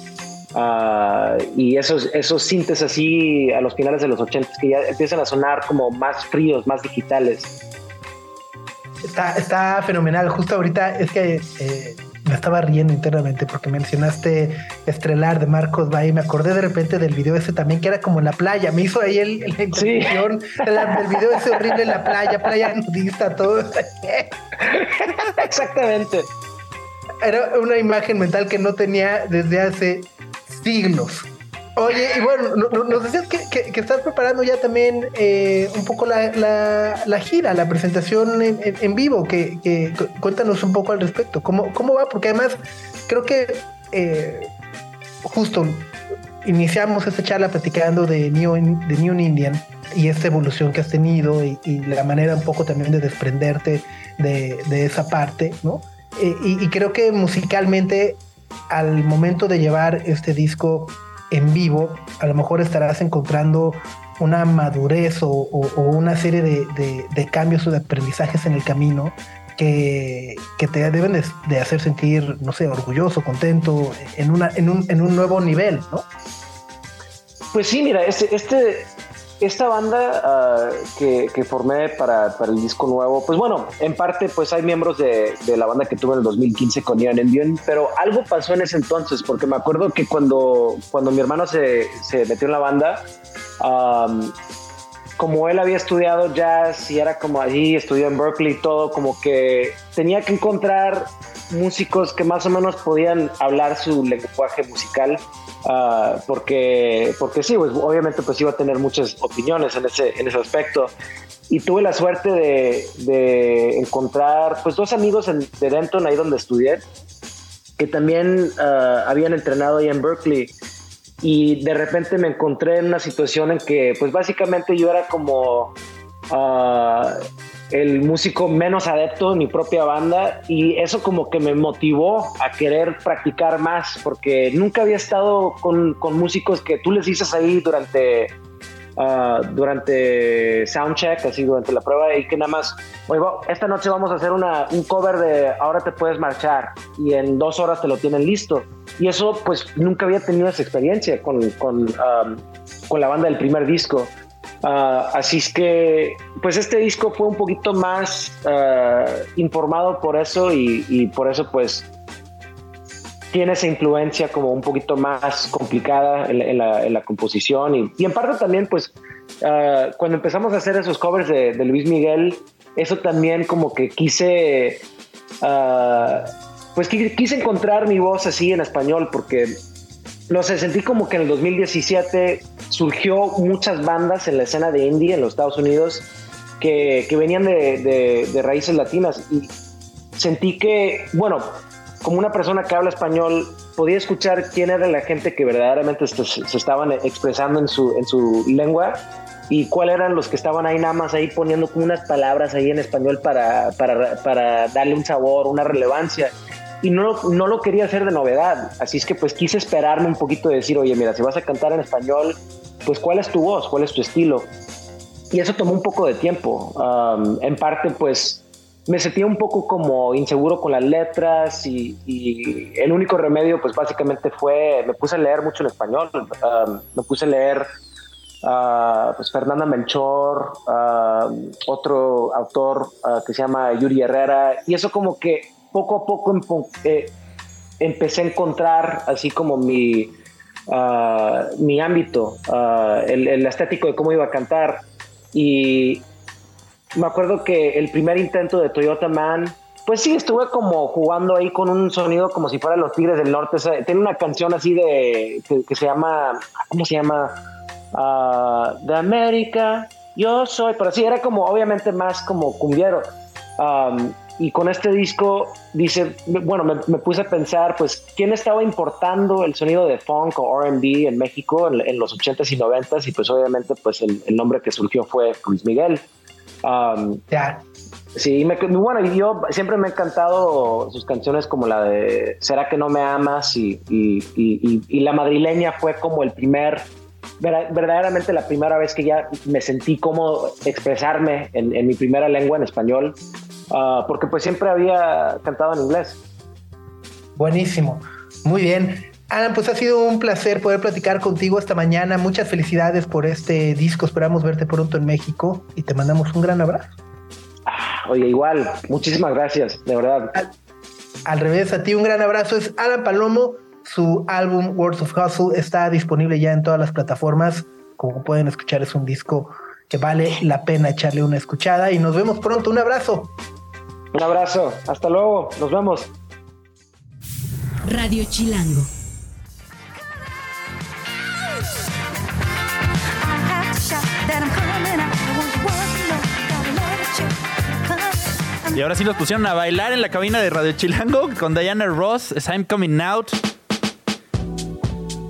Uh, y esos, esos sintes así a los finales de los 80 que ya empiezan a sonar como más fríos, más digitales. Está, está fenomenal. Justo ahorita es que eh, me estaba riendo internamente porque mencionaste Estrelar de Marcos Valle. Me acordé de repente del video ese también que era como en la playa. Me hizo ahí el, la intervención del video ese horrible en la playa, playa nudista, todo. Exactamente. Era una imagen mental que no tenía desde hace siglos. Oye, y bueno, nos decías que, estás preparando ya también eh, un poco la, gira, la presentación en, vivo, que, cuéntanos un poco al respecto. ¿Cómo, cómo va? Porque además creo que eh, justo iniciamos esta charla platicando de New, de Indian y esta evolución que has tenido y, la manera un poco también de desprenderte de, esa parte, ¿no? Eh, y creo que musicalmente al momento de llevar este disco en vivo, a lo mejor estarás encontrando una madurez o, una serie de, cambios o de aprendizajes en el camino que, te deben de, hacer sentir, no sé, orgulloso, contento, en, una, en, un, en un nuevo nivel, ¿no? Pues sí, mira, este, este, esta banda ah, que, formé para, el disco nuevo, pues bueno, en parte pues hay miembros de, la banda que tuve en el 2015 con Ian Indian, pero algo pasó en ese entonces, porque me acuerdo que cuando, cuando mi hermano se, metió en la banda, como él había estudiado jazz y era como allí, estudió en Berkeley y todo, como que tenía que encontrar músicos que más o menos podían hablar su lenguaje musical Ah, porque, porque sí, pues, obviamente pues iba a tener muchas opiniones en ese, en ese aspecto. Y tuve la suerte de, de encontrar pues dos amigos en, de Denton, ahí donde estudié, que también ah, habían entrenado ahí en Berkeley. Y de repente me encontré en una situación en que pues básicamente yo era como... Uh, el músico menos adepto de mi propia banda y eso como que me motivó a querer practicar más porque nunca había estado con, músicos que tú les dices ahí durante uh, durante soundcheck, así durante la prueba y que nada más, oye, esta noche vamos a hacer una, un cover de Ahora te puedes marchar y en dos horas te lo tienen listo y eso pues nunca había tenido esa experiencia con, con, um, con la banda del primer disco. Ah, así es que, pues este disco fue un poquito más ah, informado por eso y, por eso pues tiene esa influencia como un poquito más complicada en, la, composición y, en parte también pues ah, cuando empezamos a hacer esos covers de, de Luis Miguel, eso también como que quise, pues quise encontrar mi voz así en español porque no sé, sentí como que en el 2017 surgió muchas bandas en la escena de indie en los Estados Unidos que, venían de, raíces latinas y sentí que, bueno, como una persona que habla español, podía escuchar quién era la gente que verdaderamente se, estaban expresando en su, en su lengua y cuáles eran los que estaban ahí nada más ahí poniendo como unas palabras ahí en español para, para, para darle un sabor, una relevancia y no, no lo quería hacer de novedad. Así es que pues quise esperarme un poquito de decir, oye, mira, si vas a cantar en español, pues cuál es tu voz, cuál es tu estilo. Y eso tomó un poco de tiempo. en parte pues me sentía un poco como inseguro con las letras y, el único remedio pues básicamente fue, me puse a leer mucho en español, me puse a leer uh, pues Fernanda Melchor, otro autor ah, que se llama Yuri Herrera, y eso como que poco a poco eh, empecé a encontrar así como mi, ah, mi ámbito, ah, el, estético de cómo iba a cantar. Y me acuerdo que el primer intento de Toyota Man, pues sí, estuve como jugando ahí con un sonido como si fuera Los Tigres del Norte. tiene una canción así de que, se llama, ¿cómo se llama? Ah, de América, yo soy, pero sí, era como obviamente más como cumbiero. Y con este disco, dice, bueno, me, puse a pensar, pues, ¿quién estaba importando el sonido de funk o RB en México en, los 80s y 90s? Y pues obviamente, pues el, nombre que surgió fue Luis Miguel. Um, ya. Sí, me, bueno, yo siempre me ha encantado sus canciones como la de ¿Será que no me amas? Y, y, La Madrileña fue como el primer, verdaderamente la primera vez que ya me sentí como expresarme en, en mi primera lengua en español. Ah, porque pues siempre había cantado en inglés. Buenísimo, muy bien. Alan, pues ha sido un placer poder platicar contigo esta mañana. Muchas felicidades por este disco. Esperamos verte pronto en México y te mandamos un gran abrazo. Ah, oye, igual, muchísimas gracias, de verdad. Al, revés, a ti un gran abrazo. Es Alan Palomo. Su álbum Words of Hustle está disponible ya en todas las plataformas. Como pueden escuchar, es un disco que vale la pena echarle una escuchada. Y nos vemos pronto. Un abrazo. Un abrazo, hasta luego, nos vemos. Radio Chilango. Y ahora sí nos pusieron a bailar en la cabina de Radio Chilango con Diana Ross, I'm Coming Out.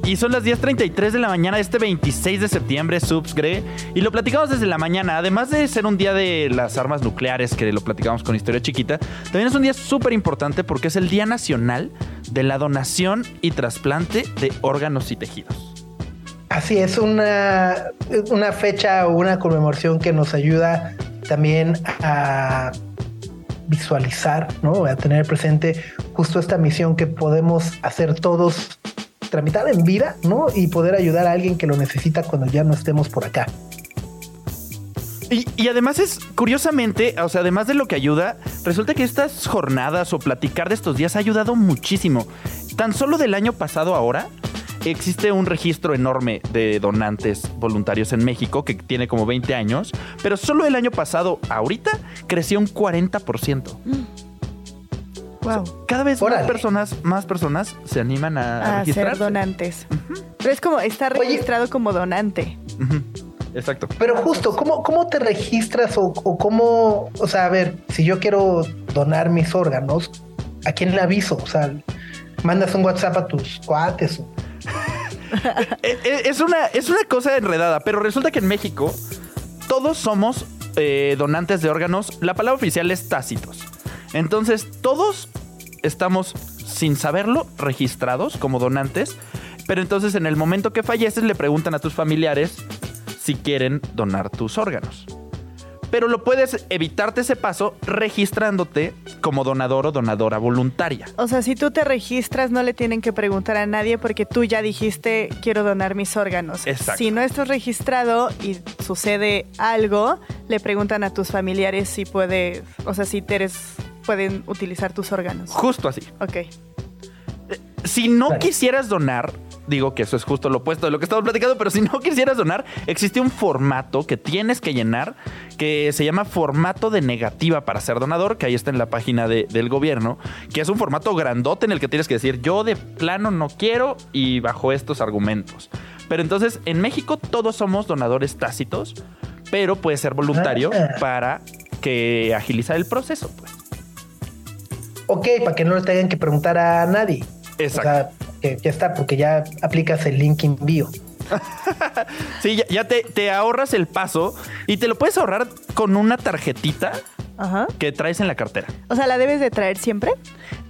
Y son las 10.33 de la mañana este 26 de septiembre, Subsgre. Y lo platicamos desde la mañana. Además de ser un día de las armas nucleares, que lo platicamos con Historia Chiquita, también es un día súper importante porque es el Día Nacional de la Donación y Trasplante de Órganos y Tejidos. Así es, una, una fecha o una conmemoración que nos ayuda también a visualizar, ¿no? A tener presente justo esta misión que podemos hacer todos, tramitar en vida, ¿no? Y poder ayudar a alguien que lo necesita cuando ya no estemos por acá. Y, y, además es, curiosamente, o sea, además de lo que ayuda, resulta que estas jornadas o platicar de estos días ha ayudado muchísimo. Tan solo del año pasado ahora, existe un registro enorme de donantes voluntarios en México que tiene como 20 años, pero solo el año pasado, ahorita, creció un 40%. Wow. O sea, cada vez más personas, más personas se animan a, a ser donantes. Uh -huh. Pero es como está registrado Oye, como donante. Uh -huh. Exacto. Pero justo, ¿cómo, cómo te registras o, o, cómo, o sea, a ver, si yo quiero donar mis órganos, ¿a quién le aviso? O sea, mandas un WhatsApp a tus cuates. O... Eh, es, una, es una cosa enredada, pero resulta que en México todos somos eh, donantes de órganos. La palabra oficial es tácitos. Entonces, todos estamos, sin saberlo, registrados como donantes. Pero entonces, en el momento que falleces, le preguntan a tus familiares si quieren donar tus órganos. Pero lo puedes evitarte ese paso registrándote como donador o donadora voluntaria. O sea, si tú te registras, no le tienen que preguntar a nadie porque tú ya dijiste quiero donar mis órganos. Exacto. Si no estás registrado y sucede algo, le preguntan a tus familiares si puede, o sea, si eres, pueden utilizar tus órganos. Justo así. Ok. Si no vale. quisieras donar, digo que eso es justo lo opuesto de lo que estamos platicando, pero si no quisieras donar, existe un formato que tienes que llenar que se llama formato de negativa para ser donador, que ahí está en la página de, del gobierno, que es un formato grandote en el que tienes que decir yo de plano no quiero y bajo estos argumentos. Pero entonces en México todos somos donadores tácitos, pero puede ser voluntario para que agilizar el proceso. Pues. Ok, para que no le tengan que preguntar a nadie. Exacto. O sea, que ya está, porque ya aplicas el link en bio. sí, ya, ya te, te, ahorras el paso y te lo puedes ahorrar con una tarjetita Ajá. que traes en la cartera. O sea, ¿la debes de traer siempre?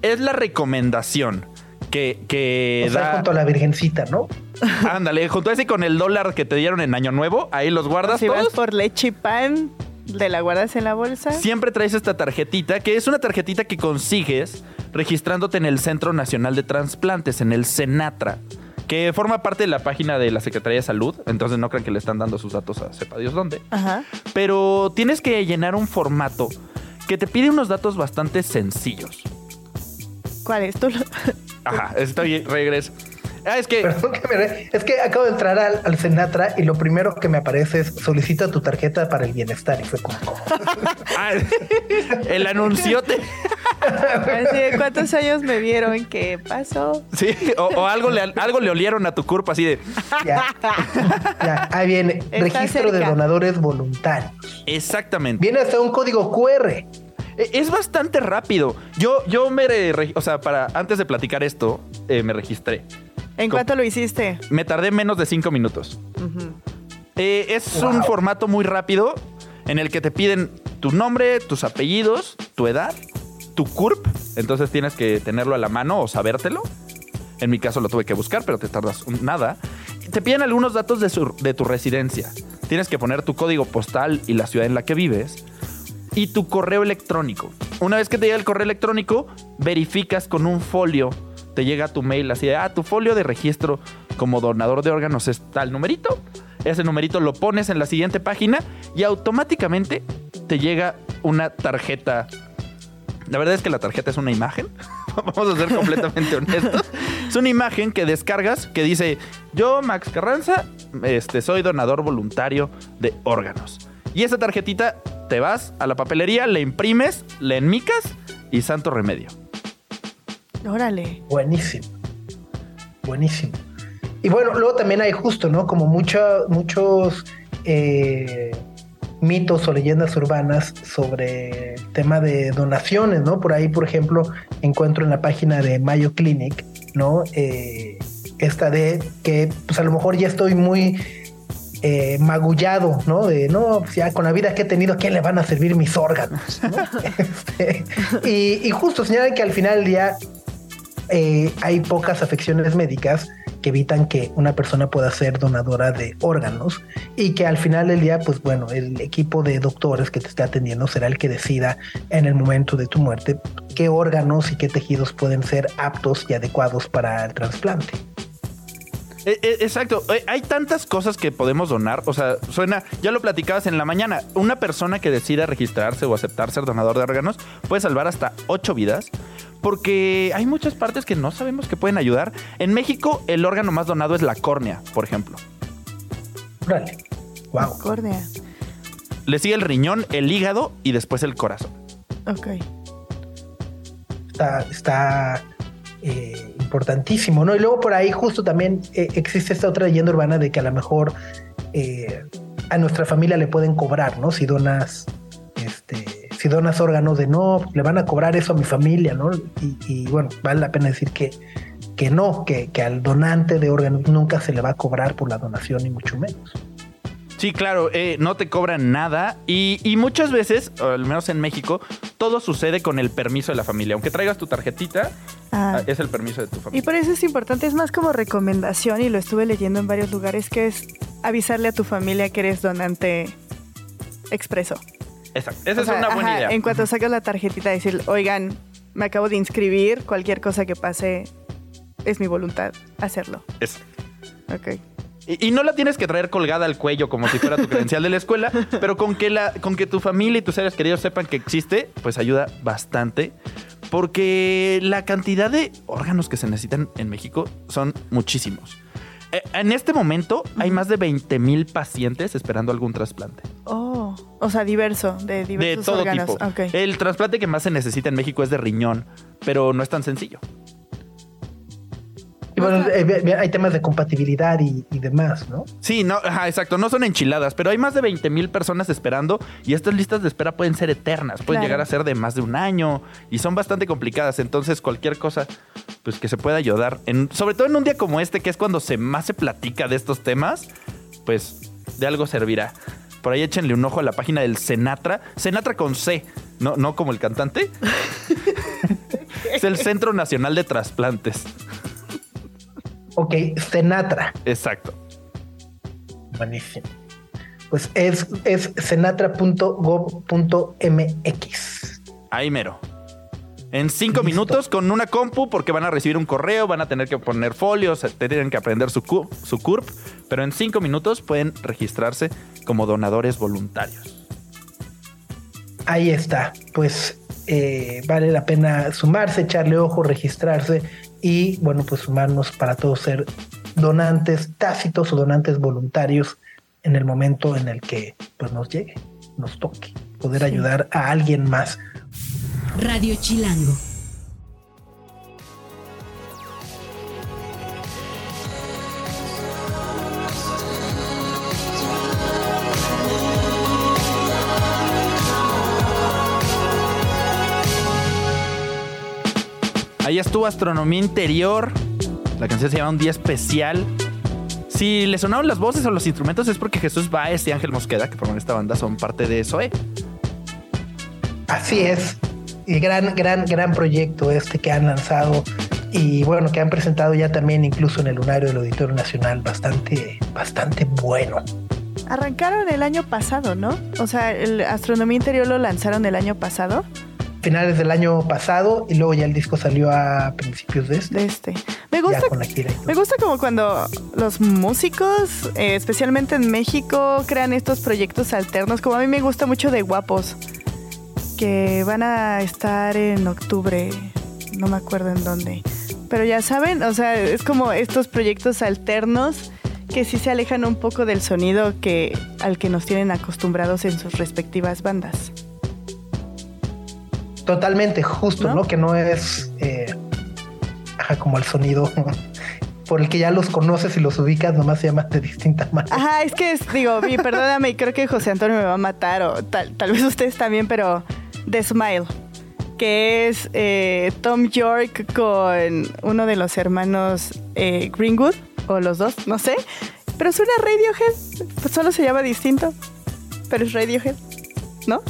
Es la recomendación que, que o sea, da... junto a la virgencita, ¿no? Ándale, junto a ese con el dólar que te dieron en Año Nuevo, ahí los guardas si todos. vas por leche y pan, ¿te la guardas en la bolsa? Siempre traes esta tarjetita, que es una tarjetita que consigues registrándote en el Centro Nacional de Transplantes, en el Senatra, que forma parte de la página de la Secretaría de Salud, entonces no crean que le están dando sus datos a sepa Dios dónde. Ajá. Pero tienes que llenar un formato que te pide unos datos bastante sencillos. ¿Cuál es? ¿Tú lo... Ajá, estoy regreso. Ah, es que. Perdón que me es que acabo de entrar al, al, Senatra y lo primero que me aparece es solicita tu tarjeta para el bienestar. Y fue como. ah, el anunciote. Así, ¿Cuántos años me vieron? ¿Qué pasó? Sí, o, o algo, le, algo le olieron a tu cuerpo así de. Ya. ya. Ahí viene. Está registro cerca. de donadores voluntarios. Exactamente. Viene hasta un código QR. E, Es bastante rápido. Yo, yo me, o sea, para antes de platicar esto, eh, me registré. ¿En cuánto lo hiciste? Me tardé menos de cinco minutos. Eh, es un formato muy rápido en el que te piden tu nombre, tus apellidos, tu edad, tu CURP. Entonces tienes que tenerlo a la mano o sabértelo. En mi caso lo tuve que buscar, pero te tardas nada. Te piden algunos datos de, su, de tu residencia. Tienes que poner tu código postal y la ciudad en la que vives y tu correo electrónico. Una vez que te llega el correo electrónico, verificas con un folio. Te llega tu mail así de, ah, tu folio de registro como donador de órganos es tal numerito. Ese numerito lo pones en la siguiente página y automáticamente te llega una tarjeta. La verdad es que la tarjeta es una imagen. Vamos a ser completamente honestos. Es una imagen que descargas que dice, yo, Max Carranza, este, soy donador voluntario de órganos. Y esa tarjetita te vas a la papelería, le imprimes, le enmicas y santo remedio. Órale. Buenísimo. Buenísimo. Y bueno, luego también hay justo, ¿no? Como mucho, muchos eh, mitos o leyendas urbanas sobre el tema de donaciones, ¿no? Por ahí, por ejemplo, encuentro en la página de Mayo Clinic, ¿no? Eh, esta de que, pues a lo mejor ya estoy muy eh, magullado, ¿no? De no, pues ya con la vida que he tenido, ¿a quién le van a servir mis órganos? ¿no? este, y, y, justo señalan que al final del día eh, hay pocas afecciones médicas que evitan que una persona pueda ser donadora de órganos y que al final del día, pues bueno, el equipo de doctores que te esté atendiendo será el que decida en el momento de tu muerte qué órganos y qué tejidos pueden ser aptos y adecuados para el trasplante. Eh, eh, exacto, Eh, hay tantas cosas que podemos donar, o sea, suena, ya lo platicabas en la mañana, una persona que decida registrarse o aceptar ser donador de órganos puede salvar hasta ocho vidas, porque hay muchas partes que no sabemos que pueden ayudar. En México el órgano más donado es la córnea, por ejemplo. Órale. Wow. Córnea. Le sigue el riñón, el hígado y después el corazón. Ok. Está, está eh, importantísimo, ¿no? Y luego por ahí justo también eh, existe esta otra leyenda urbana de que a lo mejor eh, a nuestra familia le pueden cobrar, ¿no? Si donas, este, si donas órganos de no, le van a cobrar eso a mi familia, ¿no? Y, y bueno, vale la pena decir que, que no, que, que al donante de órganos nunca se le va a cobrar por la donación, ni mucho menos. Sí, claro, eh, no te cobran nada y, y muchas veces, al menos en México, todo sucede con el permiso de la familia. Aunque traigas tu tarjetita, Ah. ah, es el permiso de tu Y familia. por eso es importante, es más como recomendación y lo estuve leyendo en varios lugares, que es avisarle a tu familia que eres donante expreso. Exacto, esa O es sea, una buena ajá, idea. En cuanto sacas la tarjetita, decir, oigan, me acabo de inscribir, cualquier cosa que pase, es mi voluntad hacerlo. Eso. Ok. Y, y no la tienes que traer colgada al cuello como si fuera tu credencial de la escuela, pero con que, la, con que tu familia y tus seres queridos sepan que existe, pues ayuda bastante. Porque la cantidad de órganos que se necesitan en México son muchísimos. Eh, En este momento hay más de 20 mil pacientes esperando algún trasplante. Oh, o sea, diverso, de De diversos todo órganos. tipo. El trasplante que más se necesita en México es de riñón, pero no es tan sencillo. Y bueno, eh, hay temas de compatibilidad y, y demás, ¿no? Sí, no, ajá, exacto, no son enchiladas, pero hay más de 20 mil personas esperando y estas listas de espera pueden ser eternas, pueden Claro. llegar a ser de más de un año y son bastante complicadas, entonces cualquier cosa pues que se pueda ayudar, en, sobre todo en un día como este, que es cuando se más se platica de estos temas, pues de algo servirá. Por ahí échenle un ojo a la página del Senatra, Senatra con C, no, no como el cantante. es el Centro Nacional de Trasplantes. Ok, Senatra. Exacto. Buenísimo. Pues es, es senatra.gov.mx. Ahí mero. En cinco Listo. minutos con una compu, porque van a recibir un correo, van a tener que poner folios, te tienen que aprender su, cu- su CURP, pero en cinco minutos pueden registrarse como donadores voluntarios. Ahí está. Pues eh, vale la pena sumarse, echarle ojo, registrarse y bueno, pues sumarnos para todos ser donantes tácitos o donantes voluntarios en el momento en el que pues nos llegue, nos toque, poder ayudar a alguien más. Radio Chilango. Ahí estuvo Astronomía Interior. La canción se llama Un Día Especial. Si le sonaron las voces o los instrumentos es porque Jesús Baez y Ángel Mosqueda, que forman esta banda, son parte de SOE. Así es. Y gran, gran, gran proyecto este que han lanzado y bueno, que han presentado ya también incluso en el lunario del Auditorio Nacional, bastante, bastante bueno. Arrancaron el año pasado, ¿no? O sea, el Astronomía Interior lo lanzaron el año pasado, Finales del año pasado y luego ya el disco salió a principios de este, de este. Me gusta. Me gusta como cuando los músicos, eh, especialmente en México, crean estos proyectos alternos. Como a mí me gusta mucho de Guapos, que van a estar en octubre, no me acuerdo en dónde. Pero ya saben, o sea, es como estos proyectos alternos que sí se alejan un poco del sonido que al que nos tienen acostumbrados en sus respectivas bandas. Totalmente, justo, ¿No? ¿no? Que no es eh, ajá, como el sonido por el que ya los conoces y los ubicas, nomás se llaman de distinta manera. Ajá, es que es- digo, mi, perdóname, y creo que José Antonio me va a matar, o tal, tal vez ustedes también, pero The Smile, que es eh, Tom York con uno de los hermanos eh, Greenwood, o los dos, no sé, pero suena Radiohead, pues solo se llama distinto, pero es Radiohead, ¿no?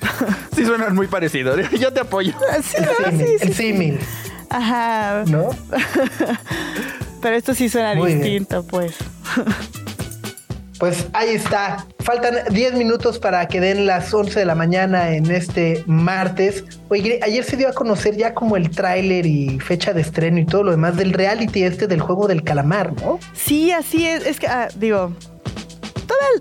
Sí suenan muy parecidos. Yo te apoyo. Sí, El ¿no? símil, Sí, sí, el sí. símil, Ajá. ¿no? Pero esto sí suena Muy bien. distinto, pues. Pues ahí está. Faltan 10 minutos para que den las 11 de la mañana en este martes. Oye, ayer se dio a conocer ya como el tráiler y fecha de estreno y todo lo demás del reality este del juego del calamar, ¿no? Sí, así es. Es que, ah, digo,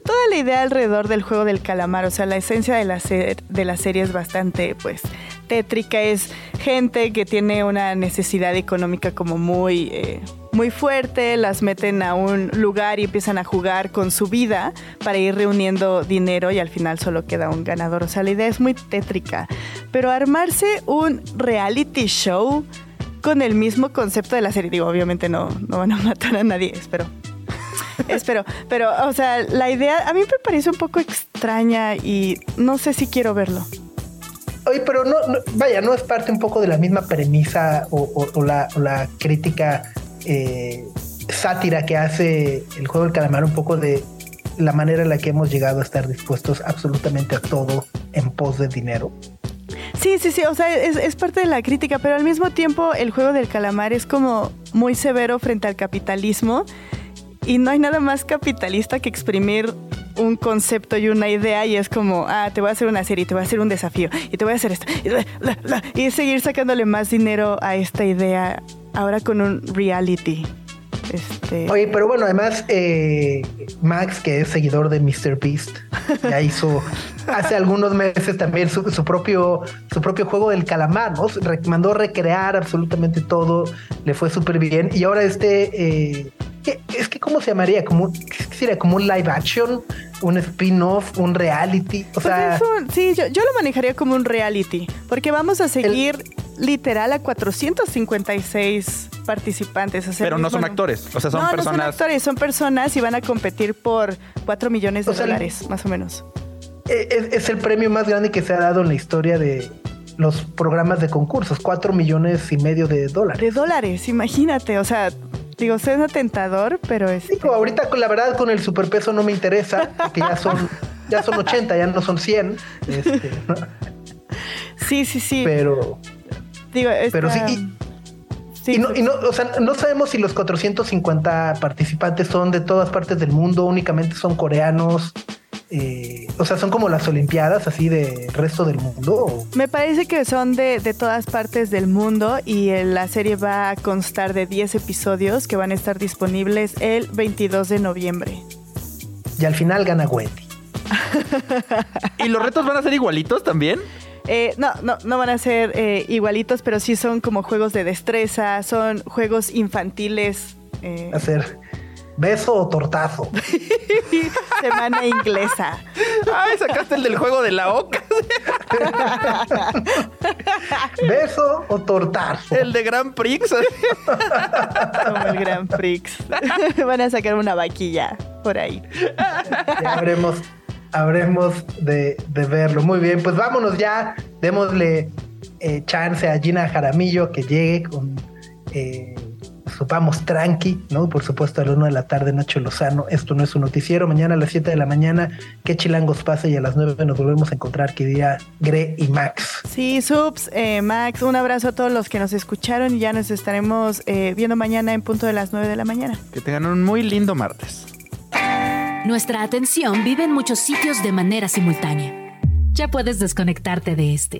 toda, la idea alrededor del juego del calamar, o sea, la esencia de la, de la serie es bastante, pues, tétrica. Es gente que tiene una necesidad económica como muy, eh, muy fuerte, las meten a un lugar y empiezan a jugar con su vida para ir reuniendo dinero y al final solo queda un ganador. O sea, la idea es muy tétrica. Pero armarse un reality show con el mismo concepto de la serie, digo, obviamente no, no van a matar a nadie, espero. Espero, pero, o sea, la idea a mí me parece un poco extraña y no sé si quiero verlo. Oye, pero no, no- vaya, no es parte un poco de la misma premisa o, o- o la, o la crítica eh, sátira que hace el juego del calamar, un poco de la manera en la que hemos llegado a estar dispuestos absolutamente a todo en pos de dinero. Sí, sí, sí, o sea, es, es parte de la crítica, pero al mismo tiempo el juego del calamar es como muy severo frente al capitalismo y no hay nada más capitalista que exprimir un concepto y una idea y es como, ah, te voy a hacer una serie, te voy a hacer un desafío y te voy a hacer esto y, seguir sacándole más dinero a esta idea ahora con un reality. Este, Oye, pero bueno, además, eh, Max, que es seguidor de Mr. Beast, ya hizo hace algunos meses también su, su propio, su propio juego del calamar, ¿no? Re- mandó recrear absolutamente todo, le fue súper bien. Y ahora este, eh, ¿qué- es que, ¿cómo se llamaría? Como, ¿Qué sería? Como un live action, un spin-off, un reality. O Pues sea, sí, yo, yo lo manejaría como un reality, porque vamos a seguir literal a 456 participantes. o sea, Pero no son actores, o sea, son no, No son personas. actores, son personas y van a competir por 4 millones de O sea, dólares, más o menos. eh, es, es el premio más grande que se ha dado en la historia de los programas de concursos, cuatro millones y medio de dólares. De dólares, imagínate, o sea, digo, suena tentador, pero es... Digo, ahorita la verdad con el superpeso no me interesa, porque ya son, ya son 80, ya no son 100. este, ¿no? Sí, sí, sí. Pero, digo, pero sí, y- sí, y no, y no, o sea, no sabemos si los 450 participantes son de todas partes del mundo, únicamente son coreanos. Eh, o sea, son como las Olimpiadas, así de resto del mundo. o- Me parece que son de, de todas partes del mundo y la serie va a constar de 10 episodios que van a estar disponibles el 22 de noviembre. Y al final gana Wendy. ¿Y los retos van a ser igualitos también? Eh, no, no, no van a ser eh, igualitos, pero sí son como juegos de destreza, son juegos infantiles. eh, Hacer beso o tortazo. semana inglesa. Ay, sacaste el del juego de la oca. beso o tortazo. El de Grand Prix. Como el Grand Prix. Van a sacar una vaquilla por ahí. Ya habremos, habremos de, de verlo. Muy bien, pues vámonos ya. Démosle eh, chance a Gina Jaramillo que llegue con eh, su vamos tranqui, ¿no? Por supuesto, a la 1 de la tarde, Nacho Lozano. Esto no es un noticiero. Mañana a las 7 de la mañana, que chilangos pasa y a las 9 nos volvemos a encontrar, que día Gre y Max. Sí, subs, eh, Max, un abrazo a todos los que nos escucharon y ya nos estaremos eh, viendo mañana en punto de las 9 de la mañana. Que tengan un muy lindo martes. Nuestra atención vive en muchos sitios de manera simultánea. Ya puedes desconectarte de este.